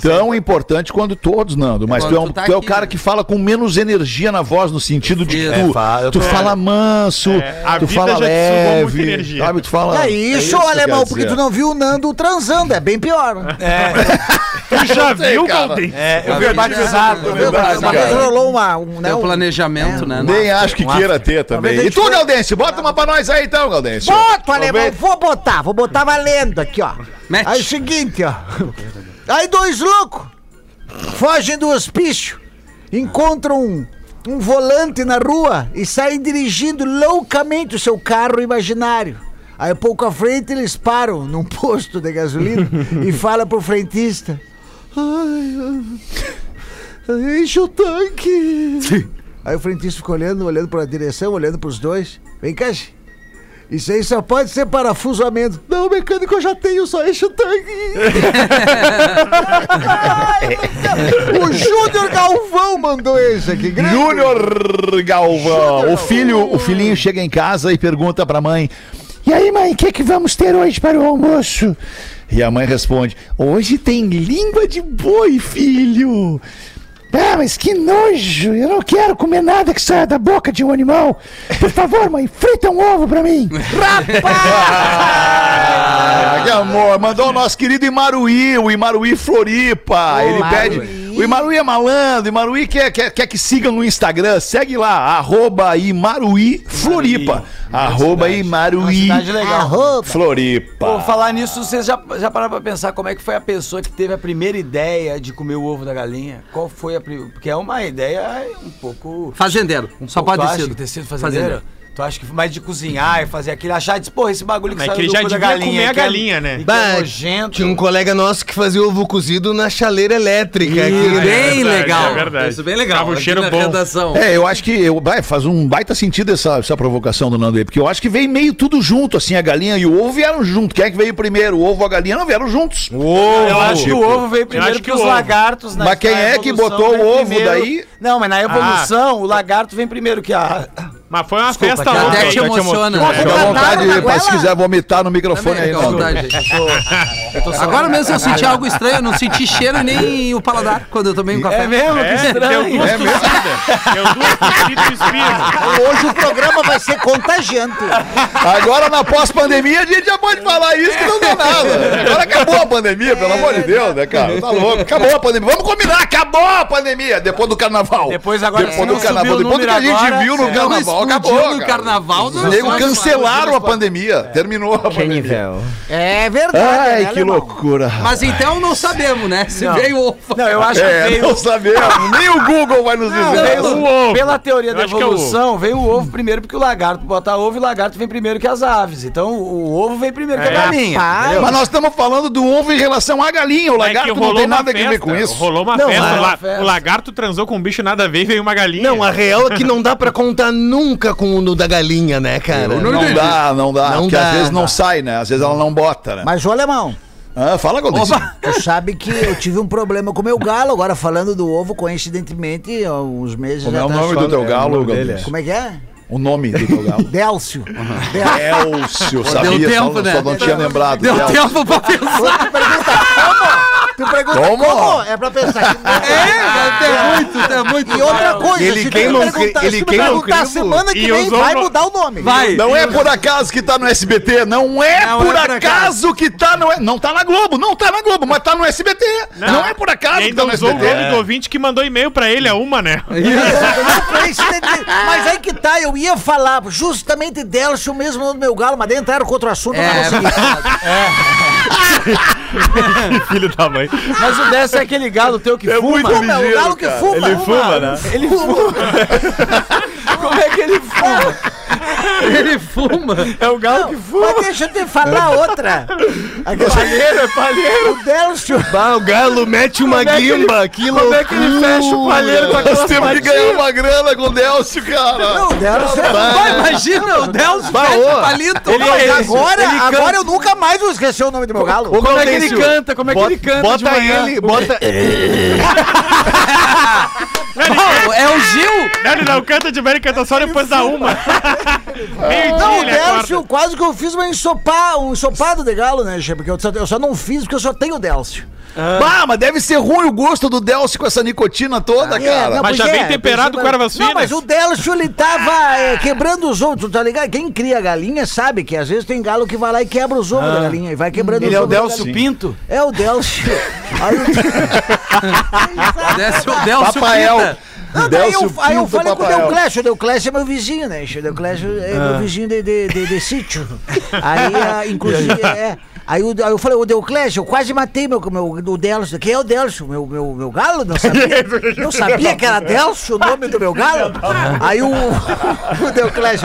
Tão importante quanto todos, Nando. Mas tu é, tá tu é o cara que fala com menos energia na voz, no sentido de tu, É, fala manso, tu fala leve, sabe? Tu fala... É isso, alemão, porque dizer. tu não viu o Nando transando, é bem pior. Tu já sei, viu. Galdem? É, eu vi batizado. É Uma vez cara. rolou uma, um, né, É o um- planejamento, né? Nem acho que queira ter também. E tu, Galdense? Bota uma pra nós aí então, Galdense. Boto, alemão, vou botar, vou botar valendo aqui, ó. Mete. Aí é o seguinte, ó. Aí dois loucos fogem do hospício, encontram um, um volante na rua e saem dirigindo loucamente o seu carro imaginário. Aí pouco à frente eles param num posto de gasolina [LAUGHS] e falam pro frentista. Ai, enche o tanque. Aí o frentista fica olhando, olhando pra direção, olhando pros dois. Vem cá, isso aí só pode ser parafusamento. Não, mecânico, eu já tenho, só enche o tanque. [LAUGHS] o Júnior Galvão mandou esse aqui. Júnior Galvão. O filho, o filhinho chega em casa e pergunta pra mãe: E aí, mãe, o que, que vamos ter hoje para o almoço? E a mãe responde: Hoje tem língua de boi, filho. Ah, mas que nojo! Eu não quero comer nada que saia da boca de um animal. Por favor, mãe, frita um ovo pra mim. [LAUGHS] Ah, que amor! Mandou o nosso querido Imaruí, o Imaruí Floripa. Ele pede. O Imaruí é malandro, o Imaruí quer, quer, quer que sigam no Instagram. Segue lá, arroba Imaruí Floripa. Arroba Imaruí Cidade legal. Arroba. Floripa. Pô, falar nisso, vocês já, já pararam pra pensar como é que foi a pessoa que teve a primeira ideia de comer o ovo da galinha? Qual foi a primeira? Porque é uma ideia um pouco. Fazendeiro. Só um pode pouco- que ter sido fazendeiro? Tu acha que mais de cozinhar e fazer aquilo, achar, diz, porra, esse bagulho que Mas saiu que ele do já cu da devia galinha. comer a que é- galinha, né? que Bah, é nojento. Tinha um colega nosso que fazia ovo cozido na chaleira elétrica. aqui, Bem né? verdade, legal. é verdade. Isso bem legal. Tava um Aqui cheiro na bom. redação. É, eu acho que eu, vai, faz um baita sentido essa, essa provocação do Nando aí, porque eu acho que veio meio tudo junto, assim, a galinha e o ovo vieram junto. Quem é que veio primeiro? O ovo ou a galinha não vieram juntos. Eu acho que o ovo veio primeiro acho que que os o ovo. lagartos na Mas quem na é que evolução botou o vem ovo primeiro- daí? Não, mas na evolução o lagarto vem primeiro que a Mas foi uma festa Até louca. te aí. emociona. Fica à vontade, goela? se quiser vomitar no microfone Também, aí, fica à não. vontade. Agora mesmo eu senti algo estranho, eu não senti cheiro nem o paladar quando eu tomei um café. É mesmo? É, que deu estranho. duas tossidas. Deu duas tossidas e espirro. Hoje o programa vai ser contagiante. Agora na pós-pandemia a gente já pode falar isso que não dá nada. Agora acabou a pandemia, pelo amor de Deus, né, cara? Tá louco. Acabou a pandemia. Vamos combinar, acabou a pandemia depois do carnaval. Depois agora, depois do carnaval, depois do que a gente agora, viu no é. Carnaval, acabou. no cara. carnaval, não Os nego só- cancelaram a pandemia. Terminou a Que pandemia. nível. É verdade. Ai, né, que alemão? loucura. Mas então não sabemos, né? Se Não. veio ovo. Não, eu acho que É, veio... não sabemos. Nem o Google vai nos Não, dizer. veio o ovo. Pela teoria Eu da que é o evolução, veio o ovo primeiro porque o lagarto bota ovo e o lagarto vem primeiro que as aves. Então o ovo vem primeiro que a É. galinha. Mas nós estamos falando do ovo em relação à galinha. O É lagarto que não tem nada a ver com isso. Rolou uma Não, festa. mas- o la- uma festa. O lagarto transou com um bicho nada a ver e veio uma galinha. Não, a real é que não dá pra contar nunca com o da galinha, né, cara? Não dá, não dá. Não porque dá, às vezes não dá. sai, né? Às vezes ela não bota, né? Mas, ô, alemão, Ah, fala. Opa! tu sabe que eu tive um problema com o meu galo, agora falando do ovo, coincidentemente, há uns meses Como é o atrás. nome do teu galo, Galdêncio? Como é que é? O nome do teu galo. Délcio. [LAUGHS] Delcio, sabia? tempo, só, né? só não tinha lembrado. Deu Delcio. tempo pra pensar. Tu pergunta como? Tu pergunta Como? como? É pra pensar. É, é muito, é muito. E outra coisa, Ele se tu queima cri- perguntar, ele se tu queima perguntar crivo semana que vem, vai no- mudar o nome. Vai. Não é por acaso que tá no SBT, não é Não por é por acaso que tá no. Não tá na Globo, não tá na Globo, mas tá no SBT. Não, é por acaso que tá no usou o SBT. nome do ouvinte que mandou e-mail pra ele, a uma, né? [LAUGHS] Mas aí que tá, eu ia falar justamente Delcio mesmo no meu galo, mas daí entraram com outro assunto, eu não É, consegui. [LAUGHS] [LAUGHS] Filho da mãe. Mas o dessa é aquele galo teu que fuma. muito Fuma, o galo que fuma. Ele fuma, né? Ele fuma. [LAUGHS] Como é que ele fuma? Ele fuma. É o galo que fuma. Mas deixa eu te falar outra. [LAUGHS] Palheiro, é palheiro. o Delcio. Bah, o galo mete uma Como é que ele- guimba, que Como é que ele fecha o palheiro com Nós aquelas temos que ganhar uma grana com o Delcio, cara. Não, o Delcio. Vai, imagina, o Delcio Bah, fecha o palito. ele- ele- Agora, Ele canta- agora eu nunca mais vou esquecer o nome do meu galo. Ô, Como é que ele canta? Como é que bota- ele canta de Bota ele, bota... [LAUGHS] [LAUGHS] Pô, é o Gil. Não, ele não canta de ele canta só depois da uma. [LAUGHS] Meio Não, dia o acorda. quase que eu fiz uma ensopa, um ensopado de galo, né, Che? Porque eu só, eu só não fiz porque eu só tenho o Bah, mas deve ser ruim o gosto do Delcio com essa nicotina toda, É, cara. não, Mas já pois vem é, temperado pensei, com ervas Não, finas. mas o Delcio, ele tava é, quebrando os ovos, tá ligado? Quem cria galinha sabe que às vezes tem galo que vai lá e quebra os ovos da galinha e vai quebrando Ele os é o ovos da Delcio. Pinto? É o Delcio. [LAUGHS] Aí o- [LAUGHS] o Delcio Papael. Pita. Não, daí Delcio eu, aí eu falei com o. Deuclésio, o Deuclésio é meu vizinho, né? O Deuclésio é meu vizinho de, de, de, de sítio. Aí, ah, [LAUGHS] inclusive, é... Aí, o- aí eu falei, o Deuclésio, eu quase matei meu, meu, o Delcio. Quem é o Delcio? Meu, meu, meu galo? Não sabia, [LAUGHS] não sabia que era Delcio o nome do meu galo? Aí o, [LAUGHS] o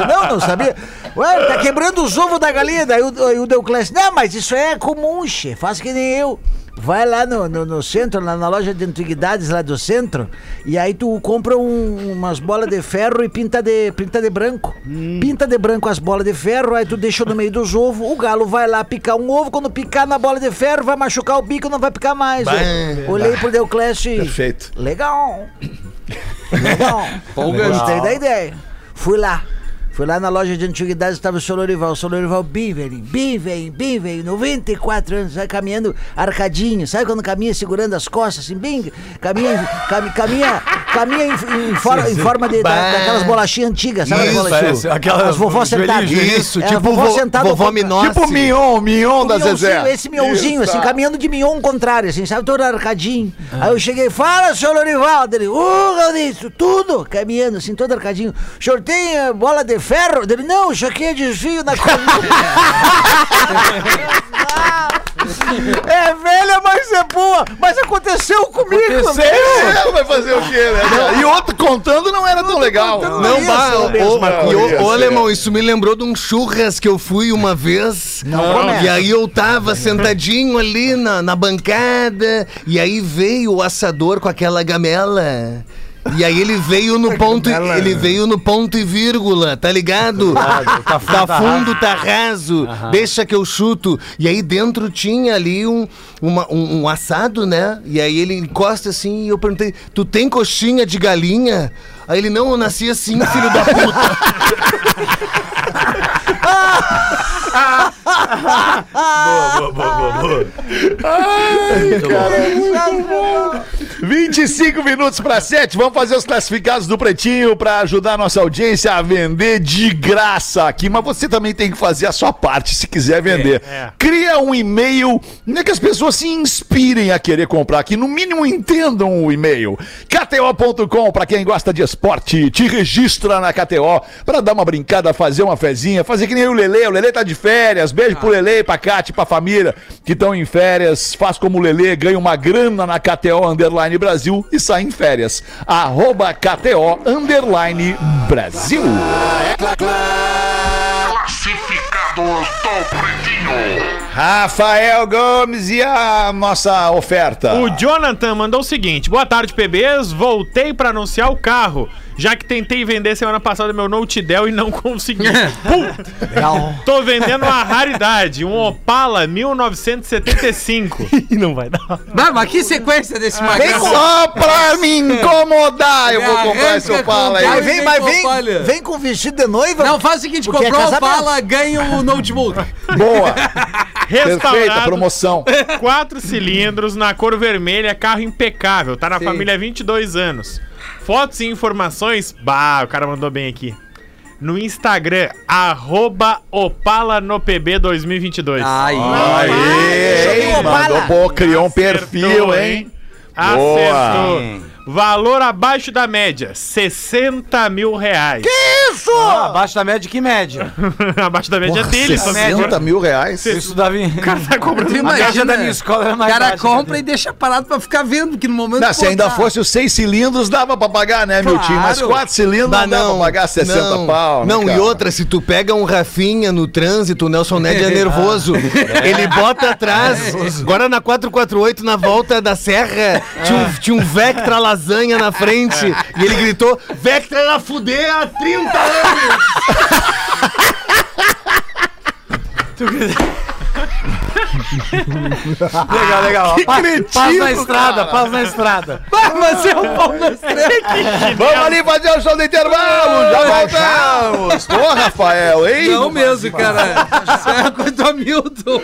não, não sabia. Ué, tá quebrando os ovos da galinha. Daí o, aí o não, mas isso é comum, che, faz que nem eu. Vai lá no, no, no centro, lá na loja de antiguidades lá do centro, e aí tu compra um- umas bolas de ferro e pinta de, pinta de branco. Pinta de branco as bolas de ferro, aí tu deixa no meio dos ovos, o galo vai lá picar um ovo, quando picar na bola de ferro, vai machucar o bico, não vai picar mais. Eu olhei pro e... Perfeito. Legal. [LAUGHS] Legal. Gostei da ideia. Fui lá. Fui lá na loja de antiguidades, estava o seu Lorival. O seu Lorival bem velhinho, bem velhinho, bem velhinho, 94 anos, vai caminhando arcadinho. Sabe quando caminha segurando as costas, assim, bem... Caminha, cami- caminha, caminha em, em for- em forma de, da- daquelas bolachinhas antigas, sabe? Isso, parece, aquelas vovó joelhinho. Isso, tipo vovó vo, sentada vovó Minócia. Tipo o Mignon, Mignon da Zezé. Esse mionzinho, Isso, assim, caminhando de mion contrário, assim, sabe? Todo arcadinho. Aí eu cheguei, fala, senhor Lorival. Dele, ô, tudo caminhando, assim, todo arcadinho. O senhor tem eh, bola de ferro? Dele, não, isso aqui é desvio na coluna. [LAUGHS] [LAUGHS] é velha, mas é boa. Mas aconteceu comigo. Aconteceu. É, vai fazer o quê, né? E outro contando não era tão legal. Não, é ô, ô, coisa. ô, ô, alemão, isso me lembrou de um churras que eu fui uma vez. começa. E aí eu tava sentadinho ali na, na bancada, e aí veio o assador com aquela gamela. E aí ele veio no ponto, ele veio no ponto e vírgula, tá ligado? Tá, fundo, tá raso, deixa que eu chuto. E aí dentro tinha ali um, uma- um, um assado, né? E aí ele encosta assim e eu perguntei, tu tem coxinha de galinha? Aí ele, não, eu nasci assim, filho da puta. [LAUGHS] [LAUGHS] boa, boa, boa, boa. Ai, cara. 25 minutos para 7. Vamos fazer os classificados do Pretinho para ajudar a nossa audiência a vender de graça aqui. Mas você também tem que fazer a sua parte se quiser vender. É, é. Cria um e-mail né, que as pessoas se inspirem a querer comprar, que no mínimo entendam o e-mail. KTO.com, para quem gosta de esporte, te registra na KTO para dar uma brincada, fazer uma fezinha, fazer que nem o Lele. O Lele tá de férias. Beijo pro Lele, pra Kate, pra família que estão em férias. Faz como o Lele, ganha uma grana na KTO Underline Brasil e sai em férias. Arroba KTO Underline Brasil. Classificados do Pretinho. Rafael Gomes e a nossa oferta. O Jonathan mandou o seguinte: Boa tarde, PBs. Voltei pra anunciar o carro, já que tentei vender semana passada meu Note Dell e não consegui. [LAUGHS] Puta! Tô vendendo uma raridade, um Opala 1975. [LAUGHS] não vai dar. Mas, mas que sequência desse magrão? Só pra me incomodar, eu vou comprar esse Opala aí. Mas vem, mas vem, Opalha. vem com vestido de noiva. Não, faz o seguinte, é comprou o. Opala, ganha o notebook. Boa. [LAUGHS] Perfeita Restaurado, promoção. quatro cilindros, na cor vermelha, carro impecável. Tá na Sim. família há 22 anos. Fotos e informações, bah, o cara mandou bem aqui. No Instagram, arroba Opala no PB 2022. Aí. Aê, Chegou, mandou, pô, criou um Acertou, perfil, hein? Acertou. Valor abaixo da média, 60 mil reais. Isso! Ah, abaixo da média, que média? [LAUGHS] abaixo da média dele, essa média. 60 mil reais. Eu estudava em... O cara tá comprando Tu A média da minha escola era o mais cara baixa, compra né? e deixa parado pra ficar vendo, que no momento... Não, que se ainda botar- fosse os seis cilindros, dava pra pagar, né, meu Claro. time? Mas quatro cilindros não, dava pra pagar 60 não, pau. né, Não, e cara? outra, se tu pega um Rafinha no trânsito, o Nelson Ned é [LAUGHS] nervoso. Ele bota atrás. Agora na 448, na volta da serra, tinha um, tinha um Vectra lasanha na frente. [LAUGHS] E ele gritou: Vectra era fuder há 30 anos! Legal, legal. Que Paz, cretino, paz na estrada, cara. paz na estrada. Ah, mas é o pau na estrela. [LAUGHS] Vamos ali fazer o show do intervalo, já voltamos. Pô, Rafael, hein? Não mesmo, cara. Isso é coisa do Hamilton.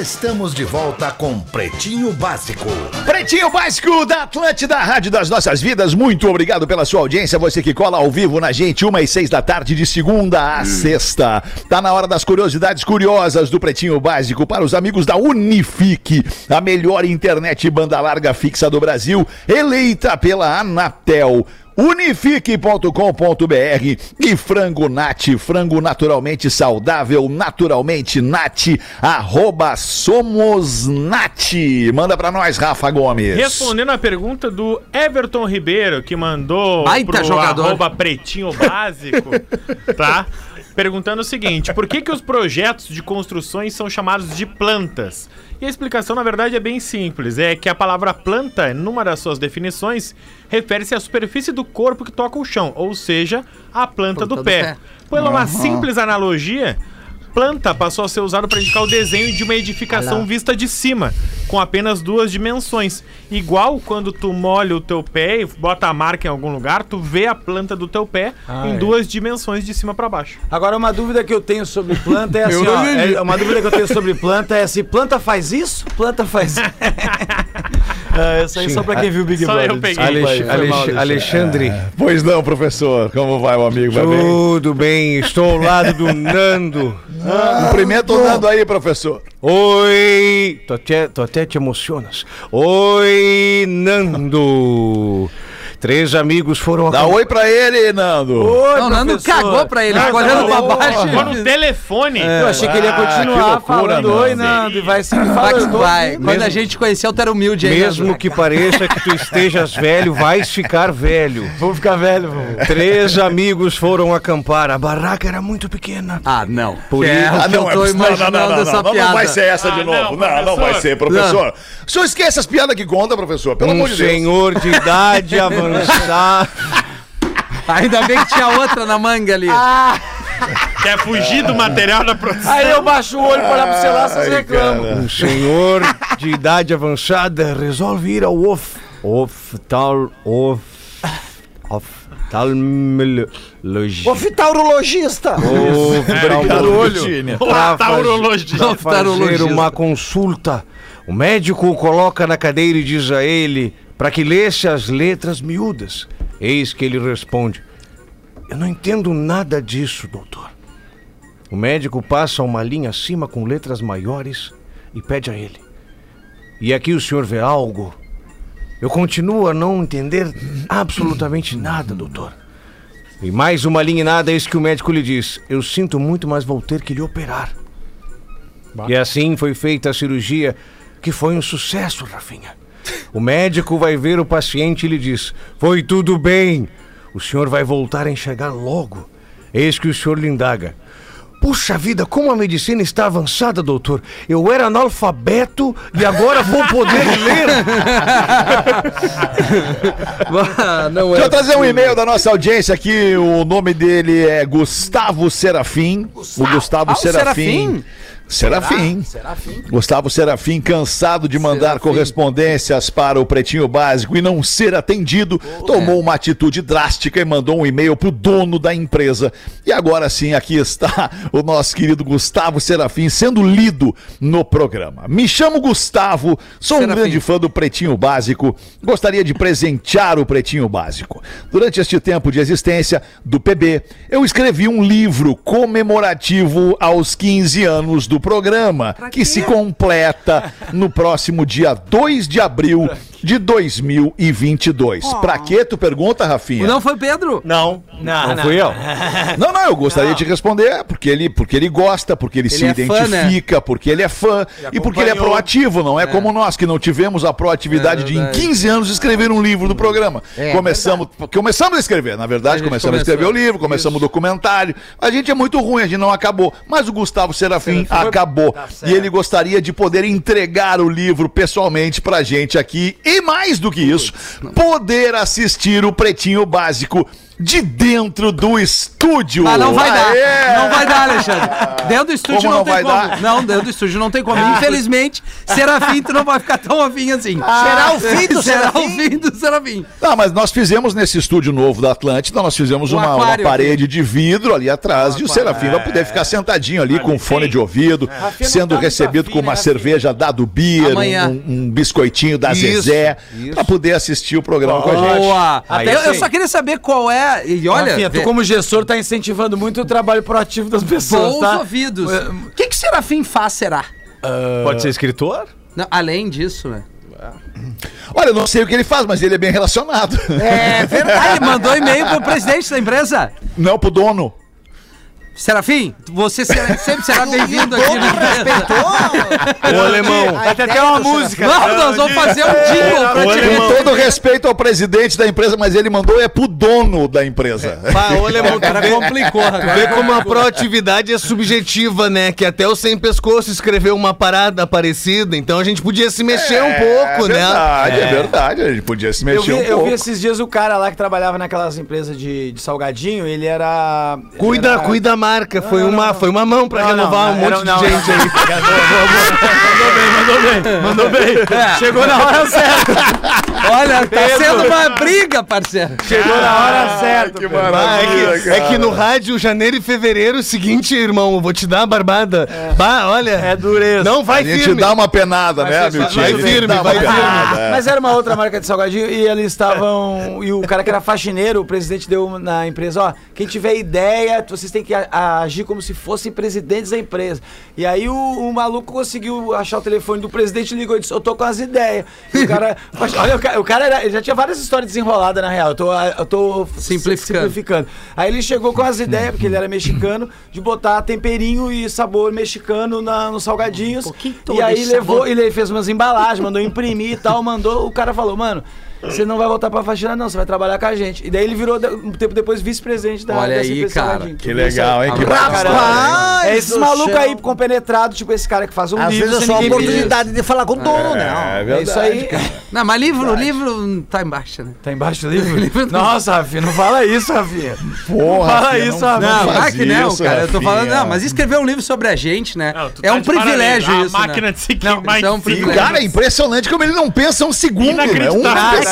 Estamos de volta com Pretinho Básico. Pretinho Básico da Atlântida, Rádio das Nossas Vidas. Muito obrigado pela sua audiência. Você que cola ao vivo na gente, uma e seis da tarde, de segunda a sexta. Tá na hora das curiosidades curiosas do Pretinho Básico para os amigos da Unifique, a melhor internet banda larga fixa do Brasil, eleita pela Anatel. Unifique.com.br e frango nat, frango naturalmente saudável, naturalmente nat, arroba somos nat. Manda pra nós, Rafa Gomes. Respondendo a pergunta do Everton Ribeiro, que mandou Baita jogador. arroba pretinho básico, [LAUGHS] tá? Perguntando o seguinte, por que, que os projetos de construções são chamados de plantas? E a explicação, na verdade, é bem simples. É que a palavra planta, numa das suas definições, refere-se à superfície do corpo que toca o chão, ou seja, a planta, do, do pé. pé. Pela uma simples analogia, planta passou a ser usado para indicar o desenho de uma edificação vista de cima, com apenas duas dimensões. Igual quando tu molha o teu pé e bota a marca em algum lugar, tu vê a planta do teu pé Ah, em é. duas dimensões de cima para baixo. Agora, uma dúvida que eu tenho sobre planta é [LAUGHS] assim, ó, é- uma dúvida que eu tenho sobre planta é se planta faz isso, planta faz... [LAUGHS] [LAUGHS] é, isso aí só pra quem viu o Big Só Brother. eu peguei. Alex- Alex- Alexandre. Alexandre, Pois não, professor. Como vai, o amigo? Vai bem? tudo bem? Estou ao lado do Nando. Cumprimento o Nando aí, professor. Oi! Tu até, tu até te emocionas. Oi, Nando! Três amigos foram Dá oi pra ele, Nando. Oi, Não, Nando cagou pra ele, Ah, ficou olhando pra tá baixo. Ficou no telefone. Eu achei que ele ia Ah, continuar loucura, falando Nando. oi, Nando, e vai Vai, falando. vai. Quando a gente conheceu, tu era humilde aí. Mesmo Nando. que pareça que tu estejas velho, vais ficar velho. Vou ficar velho, vovô. Três amigos foram acampar. A barraca era muito pequena. Ah, não. Por é isso- o que eu tô imaginando essa não, piada. não vai ser essa Ah, de não, novo. Não, não, vai ser, professor. O senhor esquece as piadas que conta, professor. Pelo Um amor de Deus. senhor de idade avançada. [LAUGHS] Ainda bem que tinha outra na manga ali. Quer fugir do material da produção. Aí eu baixo o olho pra olhar pro celular, vocês reclamam. Um senhor de idade avançada resolve ir ao, of- Oftal... Of... Oftalmologista. Oftalmologista! Oftalmologista. Pra Oftalmologista. fazer- pra fazer Oftalmologista. uma consulta. O médico o coloca na cadeira e diz a ele para que lesse as letras miúdas. Eis que ele responde: Eu não entendo nada disso, doutor. O médico passa uma linha acima com letras maiores e pede a ele: E aqui o senhor vê algo? Eu continuo a não entender absolutamente nada, doutor. E mais uma linha e nada, eis que o médico lhe diz: Eu sinto muito, mas vou ter que lhe operar. E assim foi feita a cirurgia, que foi um sucesso, Rafinha. O médico vai ver o paciente e lhe diz: Foi tudo bem. O senhor vai voltar a enxergar logo. Eis que o senhor lhe indaga. Puxa vida, como a medicina está avançada, doutor. Eu era analfabeto e agora vou poder [LAUGHS] ler. [LAUGHS] Ah, não Deixa é eu trazer um e-mail da nossa audiência aqui. O nome dele é Gustavo Serafim. O Gustavo Ah, o Serafim. Serafim. Gustavo Serafim, cansado de mandar correspondências para o Pretinho Básico e não ser atendido, tomou uma atitude drástica e mandou um e-mail pro dono da empresa. E agora sim, aqui está o nosso querido Gustavo Serafim sendo lido no programa. Me chamo Gustavo, sou um Serafim. grande fã do Pretinho Básico. Gostaria de presentear o Pretinho Básico. Durante este tempo de existência do PB, eu escrevi um livro comemorativo aos 15 anos do programa, que se completa no próximo dia 2 de abril de 2022. Pra quê, tu pergunta, Rafinha? Não foi Pedro? Não, Não, não, fui eu. [LAUGHS] Não, não, eu gostaria de responder porque ele, porque ele gosta, porque ele, se é fã, né? identifica, porque ele é fã e, porque ele é proativo, não é, como nós que não tivemos a proatividade É de em verdade. 15 anos escrever um livro do programa. começamos, começamos a escrever, na verdade, começamos a começou. escrever o livro, começamos o documentário. A gente é muito ruim, a gente não acabou, mas o Gustavo Serafim acabou e ele gostaria de poder entregar o livro pessoalmente pra gente aqui e mais do que isso, poder assistir o Pretinho Básico de dentro do estúdio. Ah, não vai dar. Aê! Não vai dar, Alexandre. Dentro do estúdio Como não, não tem vai como. dar? Não, dentro do estúdio não tem como. Infelizmente, Serafim, tu não vai ficar tão afim assim. Será o fim do Será o Serafim? fim do Serafim. Ah, mas nós fizemos nesse estúdio novo da Atlântida, nós fizemos Um uma, uma parede de vidro ali atrás e o Serafim vai poder ficar sentadinho ali com fone de ouvido, não sendo tá recebido com uma né, Rafinha? cerveja da do Beer, um, um biscoitinho da Isso, Zezé, isso. pra poder assistir o programa com a gente. Boa. Eu, eu só queria saber qual é. E olha, Rafinha, tu como gestor tá incentivando muito o trabalho proativo das pessoas, bons tá? ouvidos. O que, que Serafim faz, será? Pode ser escritor? Não, além disso, né? Olha, eu não sei o que ele faz, mas ele é bem relacionado. É [LAUGHS] verdade. Mandou e-mail pro presidente da empresa. Não pro dono. Serafim, você será- sempre será [LAUGHS] bem-vindo aqui na empresa. O alemão. Até tem uma do música. Vamos, nós vamos fazer um jingle ti. Com todo respeito ao presidente da empresa, mas ele mandou é pro dono da empresa. Pá, ô, alemão, O cara complicou agora. Vê como a proatividade é subjetiva, né? Que até o Sem Pescoço escreveu uma parada parecida, então a gente podia se mexer um pouco, é né? verdade, é. verdade. A gente podia se Eu mexer vi, um eu pouco. vi esses dias o cara lá que trabalhava naquelas empresas de, de salgadinho, ele era. ele Cuida, era- cuida a marca. Foi, não, uma, não. foi uma mão pra Não, renovar não, um monte de não, gente não. aí. Mandou bem, mandou bem. [LAUGHS] Chegou na hora certa. Olha, tá sendo uma briga, parceiro. Chegou na hora certa. que. Ah, é, maravilha, que, é que no rádio, janeiro e fevereiro, o seguinte, irmão, eu vou te dar a barbada. Bah, olha. É dureza. Não vai A gente firme. dá uma penada, né, ser- Milton? vai A gente firme, vai firme. penada, é. Mas era uma outra marca de salgadinho e eles estavam. E o cara que era faxineiro, o presidente deu na empresa: ó, quem tiver ideia, vocês têm que a- agir como se fossem presidentes da empresa. E aí o, o maluco conseguiu achar o telefone do presidente e ligou e disse: Eu tô com as ideias. E o cara. [LAUGHS] olha, o cara, o cara era- ele já tinha várias histórias desenroladas, na real. Eu tô, eu tô Simplificando. simplificando. Aí ele chegou com as ideias, porque ele era mexicano, de botar temperinho e sabor mexicano na, nos salgadinhos. pouquinho e todo aí levou, sabor. ele fez umas embalagens, mandou imprimir e tal, mandou. O cara falou, mano. Você não vai voltar pra faxina, não, você vai trabalhar com a gente. E daí ele virou, um tempo depois, vice-presidente da Olha aí, cara. Salgadinho. Que legal, hein? Que. Ah, É É esses malucos aí compenetrados, tipo esse cara que faz um Às livro vezes é só a oportunidade de falar com o dono, né? É isso aí. Não, mas livro, livro tá embaixo, né? Tá embaixo do livro? [LAUGHS] Nossa, Rafinha, não fala isso, Rafinha. Porra, Fala filha, isso, não, Rafinha. Não, que não, isso, cara. Eu tô falando, Rafinha. não, mas escrever um livro sobre a gente, né? Não, é tá um privilégio isso, máquina né? de se queimar isso é um. Cara, é impressionante como ele não pensa um segundo, né? Um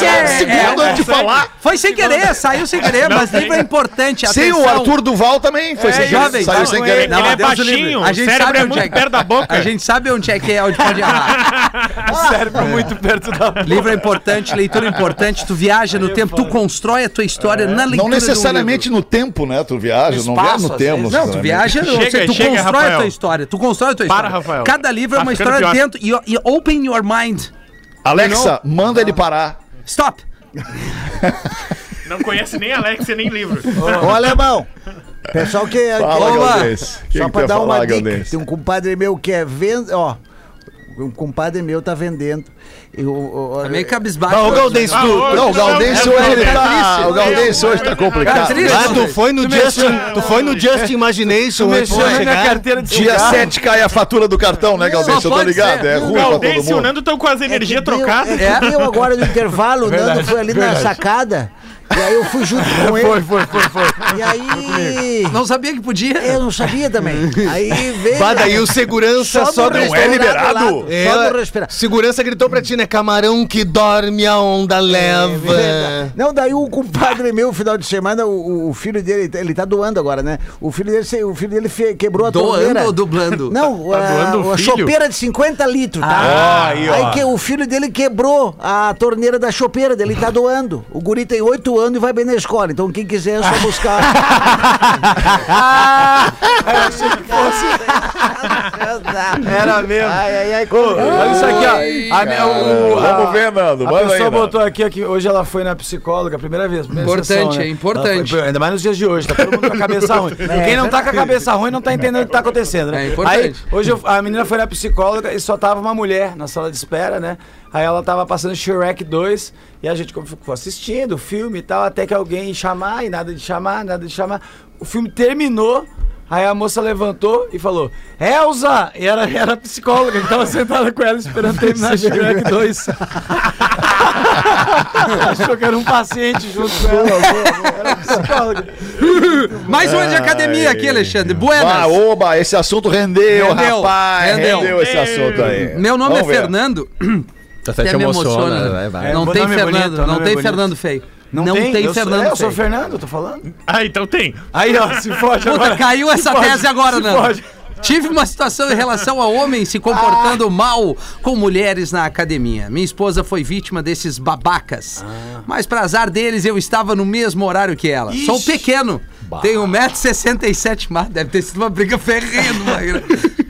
É, segundo é, antes de é, falar. Foi sem querer, saiu sem querer, mas livro é importante. Sem o. Arthur Duval também foi sem querer. jovem, Saiu sem querer. ele, Não, ele é o baixinho, A o gente cérebro sabe é onde muito é que- perto da boca. A gente sabe onde é que é, onde pode errar. [LAUGHS] Cérebro muito perto da boca. Livro é importante, leitura é importante, tu viaja no tempo, tu constrói a tua história na leitura Não necessariamente no tempo, né? Tu viaja, não viaja espaço, no tempo. Não, tu viaja, tu constrói a tua história, tu constrói a tua Para, história. Rafael. Cada livro é Tá uma história dentro, e open your mind. Alexa, manda ele parar. Stop. Não conhece nem Alexia, nem livro. Ô, alemão. Pessoal que. Fala, que- Galdense. O que Só que pra dar uma dica. Tem um compadre meu que é vendo. Ó. Um compadre meu tá vendendo. Eu, ó, Tá meio cabisbaixo. Não, o Galdense, Ah, tu, Não, o Galdense é, hoje ele é, tá. triste. O Galdense hoje tá complicado. Tá triste. ah, tu foi no Justin, tu foi no Justin Imagination antes de chegar? carteira de Dia cigarro. 7 cai a fatura do cartão, né, Galdense? Eu tô ligado. ser. É O ruim pra todo Galdense e o mundo. Nando estão com as energias é deu- trocadas. É deu agora no intervalo, o Nando foi ali na sacada. E aí eu fui junto com [LAUGHS] ele. Foi, foi, foi, foi. E aí. Não sabia que podia. Eu não sabia também. Aí veio. Bah, daí o segurança só, do Não é liberado? lado, É, Só do respirar. Segurança gritou pra ti, né? Camarão que dorme, a onda leva. É Não, daí o compadre meu, final de semana, o, o filho dele, ele tá doando agora, né? O filho dele, o filho dele fe- quebrou a Doando torneira. ou dublando? Não, Tá a, doando o a filho? chopeira de 50 litros, tá? Ah, aí, ó. que o filho dele quebrou a torneira da chopeira dele, tá doando. O guri tem 8 anos e vai bem na escola, então quem quiser é só buscar. [LAUGHS] Era mesmo. ai, ai, ai. Olha isso aqui, ó. A, minha- o- a- Vamos ver, Nando. A Manda pessoa aí, Nando. botou aqui ó, que hoje ela foi na psicóloga, primeira vez. Primeira Importante, sessão, né? é importante. Ela foi- ainda mais nos dias de hoje, tá todo mundo com a cabeça ruim. E [LAUGHS] quem não tá com a cabeça ruim não tá entendendo o que tá acontecendo, né? É importante. Aí, hoje eu- a menina foi na psicóloga e só tava uma mulher na sala de espera, né? Aí ela tava passando Shrek 2 e a gente ficou assistindo o filme e tal, até que alguém chamar e nada de chamar, nada de chamar. O filme terminou. Aí a moça levantou e falou, Elza! E era, [LAUGHS] era a psicóloga que tava sentada com ela esperando [LAUGHS] terminar Shrek 2. [LAUGHS] Achou que era um paciente junto com ela. Era psicóloga. Mais uma de academia aqui, Alexandre. Buenas. Ah, oba, esse assunto rendeu, Rendeu, rapaz. rendeu. Rendeu, esse assunto aí. Meu nome Vamos é ver. Fernando. [CLEARS THROAT] Até Até te me emociona, emociona. vai, vai. Não É, tem nome é Fernando, bonito, não é tem bonito. Fernando feio. Não, Não tem, tem, eu Fernando Sou, é, eu sou feio. Fernando, tô falando. Ah, então tem. Aí, ó, se fode Puta, agora. caiu essa Se tese agora, se Nando. fode. Tive uma situação em relação a homens se comportando mal com mulheres na academia. Minha esposa foi vítima desses babacas. Mas pra azar deles, eu estava no mesmo horário que ela. Sou pequeno. Tenho 1,67m. Mas deve ter sido uma briga ferrenha.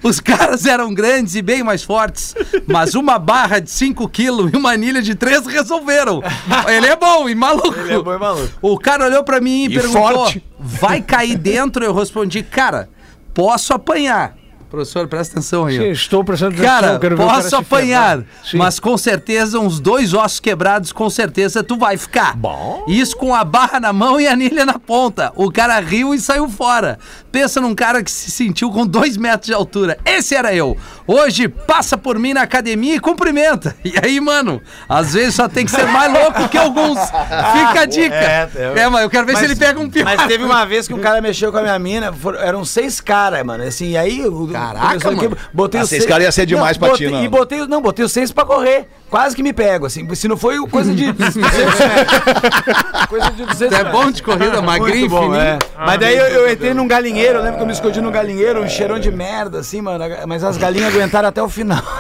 Os caras eram grandes e bem mais fortes. Mas uma barra de 5 quilos e uma anilha de 3 resolveram. Ele é bom e maluco. Ele é bom e maluco. O cara olhou pra mim e, E perguntou: forte. vai cair dentro? Eu respondi: cara, posso apanhar. Professor, presta atenção aí. Sim, estou prestando atenção, Cara, quero cara posso se apanhar, mas com certeza uns dois ossos quebrados, com certeza tu vai ficar. Bom. Isso com a barra na mão e a anilha na ponta. O cara riu e saiu fora. Pensa num cara que se sentiu com dois metros de altura. Esse era eu. Hoje passa por mim na academia e cumprimenta. [LAUGHS] E aí, mano, às vezes só tem que ser mais louco que alguns. Fica a dica. É, É, é. mas eu quero ver se ele pega um pior. Mas teve uma vez que um cara mexeu com a minha mina, foram- eram seis caras, mano. Assim, e aí. o- Caraca, mano. botei Ah, os seis caras ia ser demais não, pra botei, ti, não. E botei, não, botei os seis pra correr. Quase que me pego, assim. Se não foi coisa de 200 metros. [LAUGHS] Coisa de 200 É bom de corrida, magrinho, Muito bom, fininho. é. Mas daí eu, eu entrei num galinheiro, eu lembro que eu me escondi num galinheiro, um cheirão de merda, assim, mano. Mas as galinhas aguentaram até o final. [LAUGHS]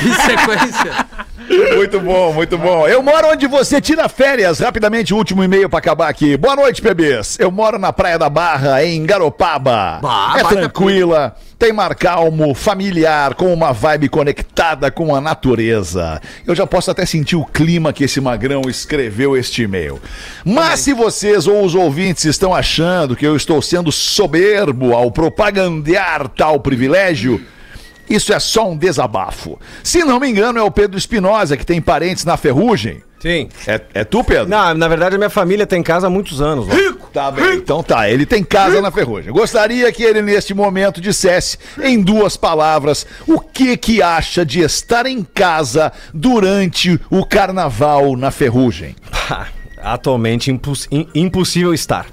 Que sequência. Muito bom, muito bom. Eu moro onde você tira férias. Rapidamente, o último e-mail pra acabar aqui. Boa noite, bebês. Eu moro na Praia da Barra, em Garopaba. Bah, é tranquila, tem mar calmo, familiar, com uma vibe conectada com a natureza. Eu já posso até sentir o clima que esse magrão escreveu este e-mail. Mas se vocês ou os ouvintes estão achando que eu estou sendo soberbo ao propagandear tal privilégio, Isso é só um desabafo. Se não me engano, é o Pedro Espinosa que tem parentes na ferrugem. Sim. É, é tu, Pedro? Não, na verdade, a minha família tem casa há muitos anos. lá. Tá bem. Então tá, ele tem casa na ferrugem. Gostaria que ele, neste momento, dissesse, em duas palavras, o que que acha de estar em casa durante o carnaval na ferrugem. Atualmente, imposs- im- impossível estar.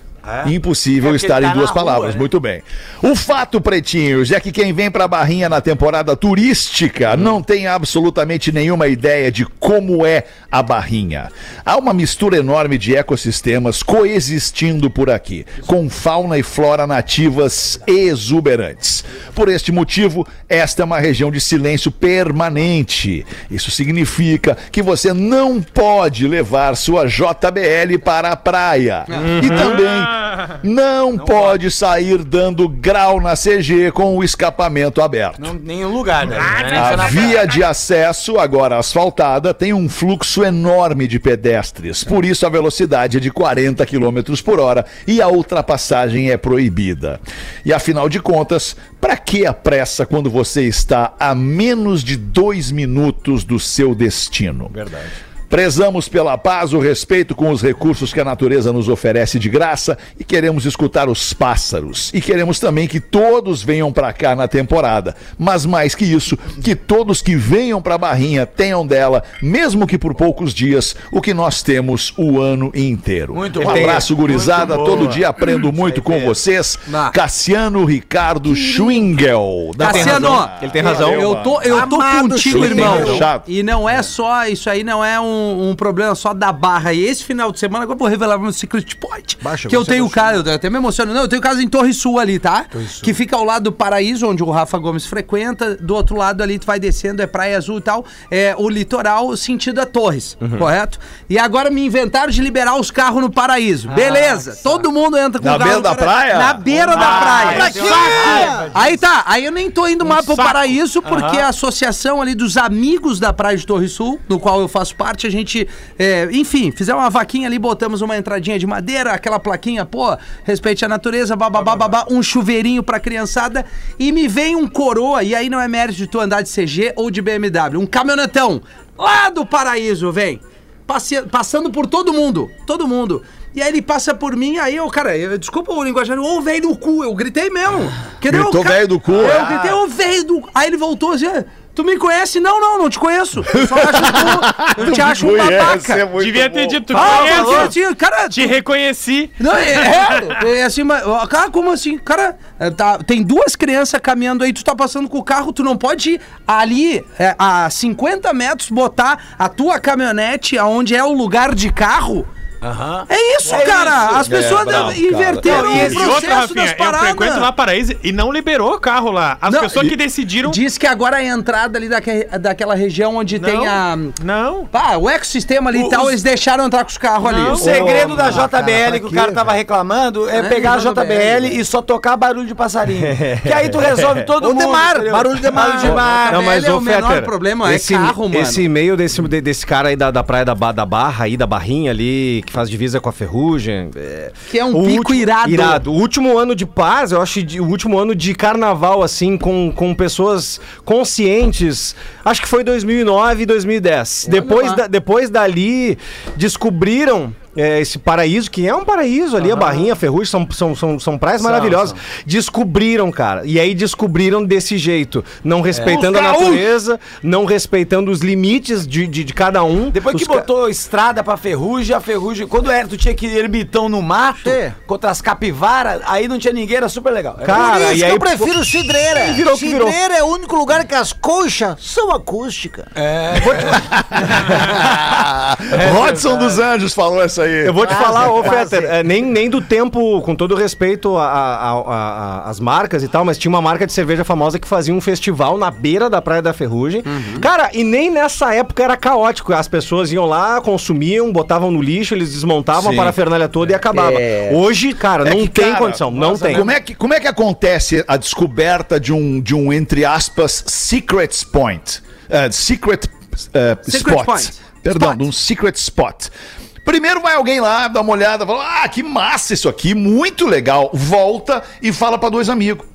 Impossível É estar tá em duas na rua, palavras, né? muito bem. O fato, pretinhos, é que quem vem pra Barrinha na temporada turística não tem absolutamente nenhuma ideia de como é a Barrinha. Há uma mistura enorme de ecossistemas coexistindo por aqui, com fauna e flora nativas exuberantes. Por este motivo, esta é uma região de silêncio permanente. Isso significa que você não pode levar sua JBL para a praia. E também não, pode sair dando grau na CG com o escapamento aberto. Não, nenhum lugar, né? A via de acesso, agora asfaltada, tem um fluxo enorme de pedestres. Por isso a velocidade é de 40 km por hora e a ultrapassagem é proibida. E afinal de contas, para que a pressa quando você está a menos de dois minutos do seu destino? Verdade. Prezamos pela paz, o respeito com os recursos que a natureza nos oferece de graça e queremos escutar os pássaros. E queremos também que todos venham para cá na temporada. Mas mais que isso, que todos que venham para Barrinha tenham dela, mesmo que por poucos dias, o que nós temos o ano inteiro. Muito um bom. abraço, gurizada. Muito Todo boa. dia aprendo muito com vocês. Vá. Cassiano Ricardo Schwingel. da Cassiano. Ele tem razão. Eu tô, eu tô Amado contigo, irmão. Chato. E não é só, isso aí não é um, um problema só da barra. E esse final de semana, agora eu vou revelar meu secret point. Baixa, que eu tenho gostou. casa, eu até me emociono. Não, eu tenho casa em Torre Sul ali, tá? Que fica ao lado do Paraíso, onde o Rafa Gomes frequenta. Do outro lado ali, tu vai descendo, é Praia Azul e tal. É o litoral, sentido a Torres, Uhum. correto? E agora me inventaram de liberar os carros no Paraíso. Beleza. Todo mundo entra com Na o carro beira no da praia? Na beira da praia. Pra quê? Aí tá, aí eu nem tô indo mais pro. Paraíso, porque a associação ali dos amigos da Praia de Torre Sul, no qual eu faço parte, a gente, é, enfim, fizemos uma vaquinha ali, botamos uma entradinha de madeira, aquela plaquinha, pô, respeite a natureza, bababá, babá, um chuveirinho pra criançada, e me vem um coroa, e aí não é mérito de tu andar de CG ou de BMW, um caminhonetão, lá do Paraíso, vem, passe- passando por todo mundo, todo mundo. E aí ele passa por mim, aí eu, cara, eu, desculpa o linguajar, ô velho do cu, eu gritei mesmo. Gritou velho do cu, Eu ah. gritei, ô velho do. Aí ele voltou assim, "Ah, tu me conhece? Não, não, não te conheço. Eu só acho tu, [LAUGHS] eu te acho um babaca. Devia ter dito, tu Ah, conhece? falou assim, cara, Te tu- reconheci. não, é, é, [LAUGHS] é assim, mas, cara, como assim? Cara, é, tá, tem duas crianças caminhando aí, tu tá passando com o carro, tu não pode ir ali, é, a 50 metros, botar a tua caminhonete aonde é o lugar de carro? É isso, cara! As pessoas É, bravo, inverteram cara. o E, e outra, processo Rafinha, das eu frequento paradas. lá Paraíso e não liberou o carro lá. As Não, pessoas que decidiram... Diz que agora a entrada ali daque, daquela região onde tem a. Não. Pá, o ecossistema ali e O- tal, os- eles deixaram entrar com os carros ali. O segredo da cara, JBL pra que o cara tava reclamando é, É, pegar a JBL, JBL e só tocar barulho de passarinho. [LAUGHS] que aí tu resolve todo Ou mundo. de mar, entendeu? barulho de mar. Barulho de mar. Não, mas é o o menor Fetter, problema, é esse, carro, mano. Esse e-mail desse, de- desse cara aí da, da praia da, da Barra, aí da Barrinha ali, que faz divisa com a Ferrugem. é, Que é um o pico último- irado. Irado. O último ano de paz, eu acho, de- o último ano de carnaval, assim, com, com pessoas conscientes, acho que foi 2009 2010. Depois, da, depois dali, descobriram é, esse paraíso, que é um paraíso ali, a Barrinha, a Ferrugem, são, são, são, são praias maravilhosas. Descobriram, cara. E aí descobriram desse jeito, não respeitando Os a natureza, não respeitando os limites de, de, de cada um. Depois que ca- botou estrada pra ferrugem, a ferrugem, quando era, tu tinha que ir ermitão no mato, É. contra as capivaras, aí não tinha ninguém, era super legal. Era- Cara, Por isso e que aí eu prefiro cidreira. virou o que virou. cidreira é o único lugar que as conchas são acústicas. [LAUGHS] [LAUGHS] Rodson dos Anjos falou essa aí. Eu vou te Quase, falar, ô. Fetter, é, nem, nem do tempo, com todo respeito a- a- a- a- as marcas e tal, mas tinha uma marca de cerveja famosa que fazia um festival na beira da Praia da Ferrugem. Uhum. Cara, e nem nessa época era caótico. As pessoas iam lá, consumiam, botavam no lixo, eles desmontavam Sim. a parafernália toda e acabava. Hoje, cara, É não que, tem cara, condição, não tem. Como é, que, como é que acontece a descoberta de um, de um entre aspas, secret point? Eh, secret, eh, Secret spot. point. Perdão, Spot. de um secret spot. Primeiro vai alguém lá, dá uma olhada, fala: Ah, que massa isso aqui, muito legal. Volta e fala pra dois amigos.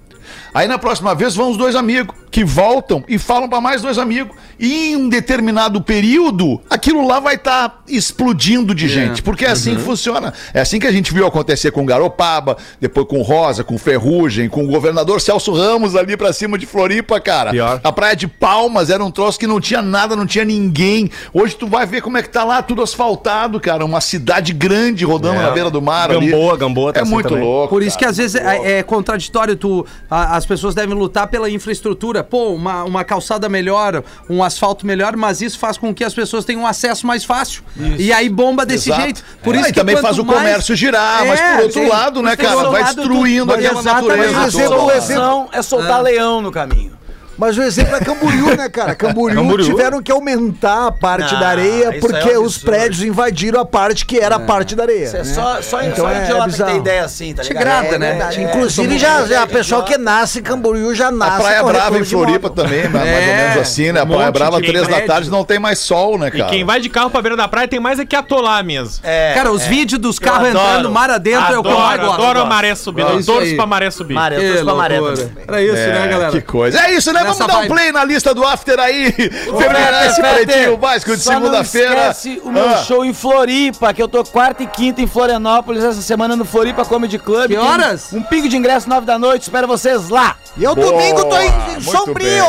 Aí na próxima vez vão os dois amigos. Que voltam e falam pra mais dois amigos. E em um determinado período, aquilo lá vai estar explodindo de gente. Porque é assim que funciona. É assim que a gente viu acontecer com Garopaba, depois com Rosa, com Ferrugem, com o governador Celso Ramos ali pra cima de Floripa, cara. Pior. A Praia de Palmas era um troço que não tinha nada, não tinha ninguém. Hoje tu vai ver como é que tá lá, tudo asfaltado, cara. Uma cidade grande rodando É. na beira do mar ali. Gamboa, Gamboa tá É assim muito também. louco. Por isso que cara. às vezes é, é contraditório, tu, a- as pessoas devem lutar pela infraestrutura. Pô, uma, uma calçada melhor, um asfalto melhor, mas isso faz com que as pessoas tenham um acesso mais fácil. E aí bomba desse Exato. jeito. Por É, isso e que também faz o mais- comércio girar, mas É, por outro lado, né, cara, vai destruindo mas aquela exatamente. natureza. Mas o exemplo- toda. o exemplo- São- é soltar leão no caminho. Mas o exemplo é Camboriú, né, cara? [LAUGHS] Camboriú, Camboriú. tiveram que aumentar a parte Não, da areia aí é porque um os prédios invadiram a parte que era a parte da areia. Isso é né? só, só, Então só é idiota que tem ideia assim, tá ligado? grada, É né? é. Inclusive, já, a pessoa que nasce em Camboriú já A nasce Praia com Brava em Floripa também, mais ou É, menos assim, né? A Praia Brava, três da tarde, não tem mais sol, né, E cara? quem vai de carro pra beira da praia tem mais é que atolar mesmo. É, Cara, os é. vídeos dos carros entrando mar adentro é o que eu mais gosto. adoro a maré subindo. É isso torço pra maré subir. Maré, eu torço pra maré também. Era isso, né, galera? Que coisa. É isso, né? Vamos dar um vibe. play na lista do After aí. Terminar [LAUGHS] esse pretinho básico de segunda-feira. esquece o meu Ah. show em Floripa, que eu tô quarta e quinta em Florianópolis essa semana no Floripa Comedy Club. Que horas? Um pingo de ingresso nove da noite, espero vocês lá. E eu Boa, domingo tô em, Sombrio.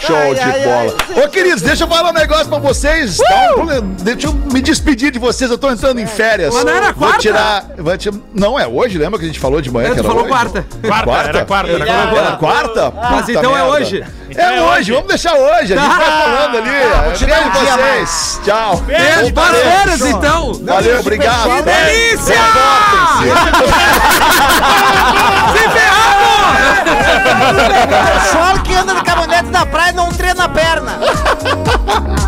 Show Ai, de ai, bola. ai. Ô, queridos, deixa eu falar um negócio pra vocês. Dá um- deixa eu me despedir de vocês. Eu tô entrando em férias. Mas não era Vou quarta? tirar. Vou tirar- não, é hoje, lembra que a gente falou de manhã? É, que era falou hoje? quarta. Quarta, era quarta, era quarta. Era quarta? Mas Puta então é merda. hoje. É, é hoje, hoje. vamos deixar hoje. A gente vai Ah, falando ali. Beijo dia vocês. Tchau. Beijo, férias, então. Valeu, obrigado. Que delícia! O pessoal [LAUGHS] [LAUGHS] que anda no na da Praia não treina a perna. [LAUGHS]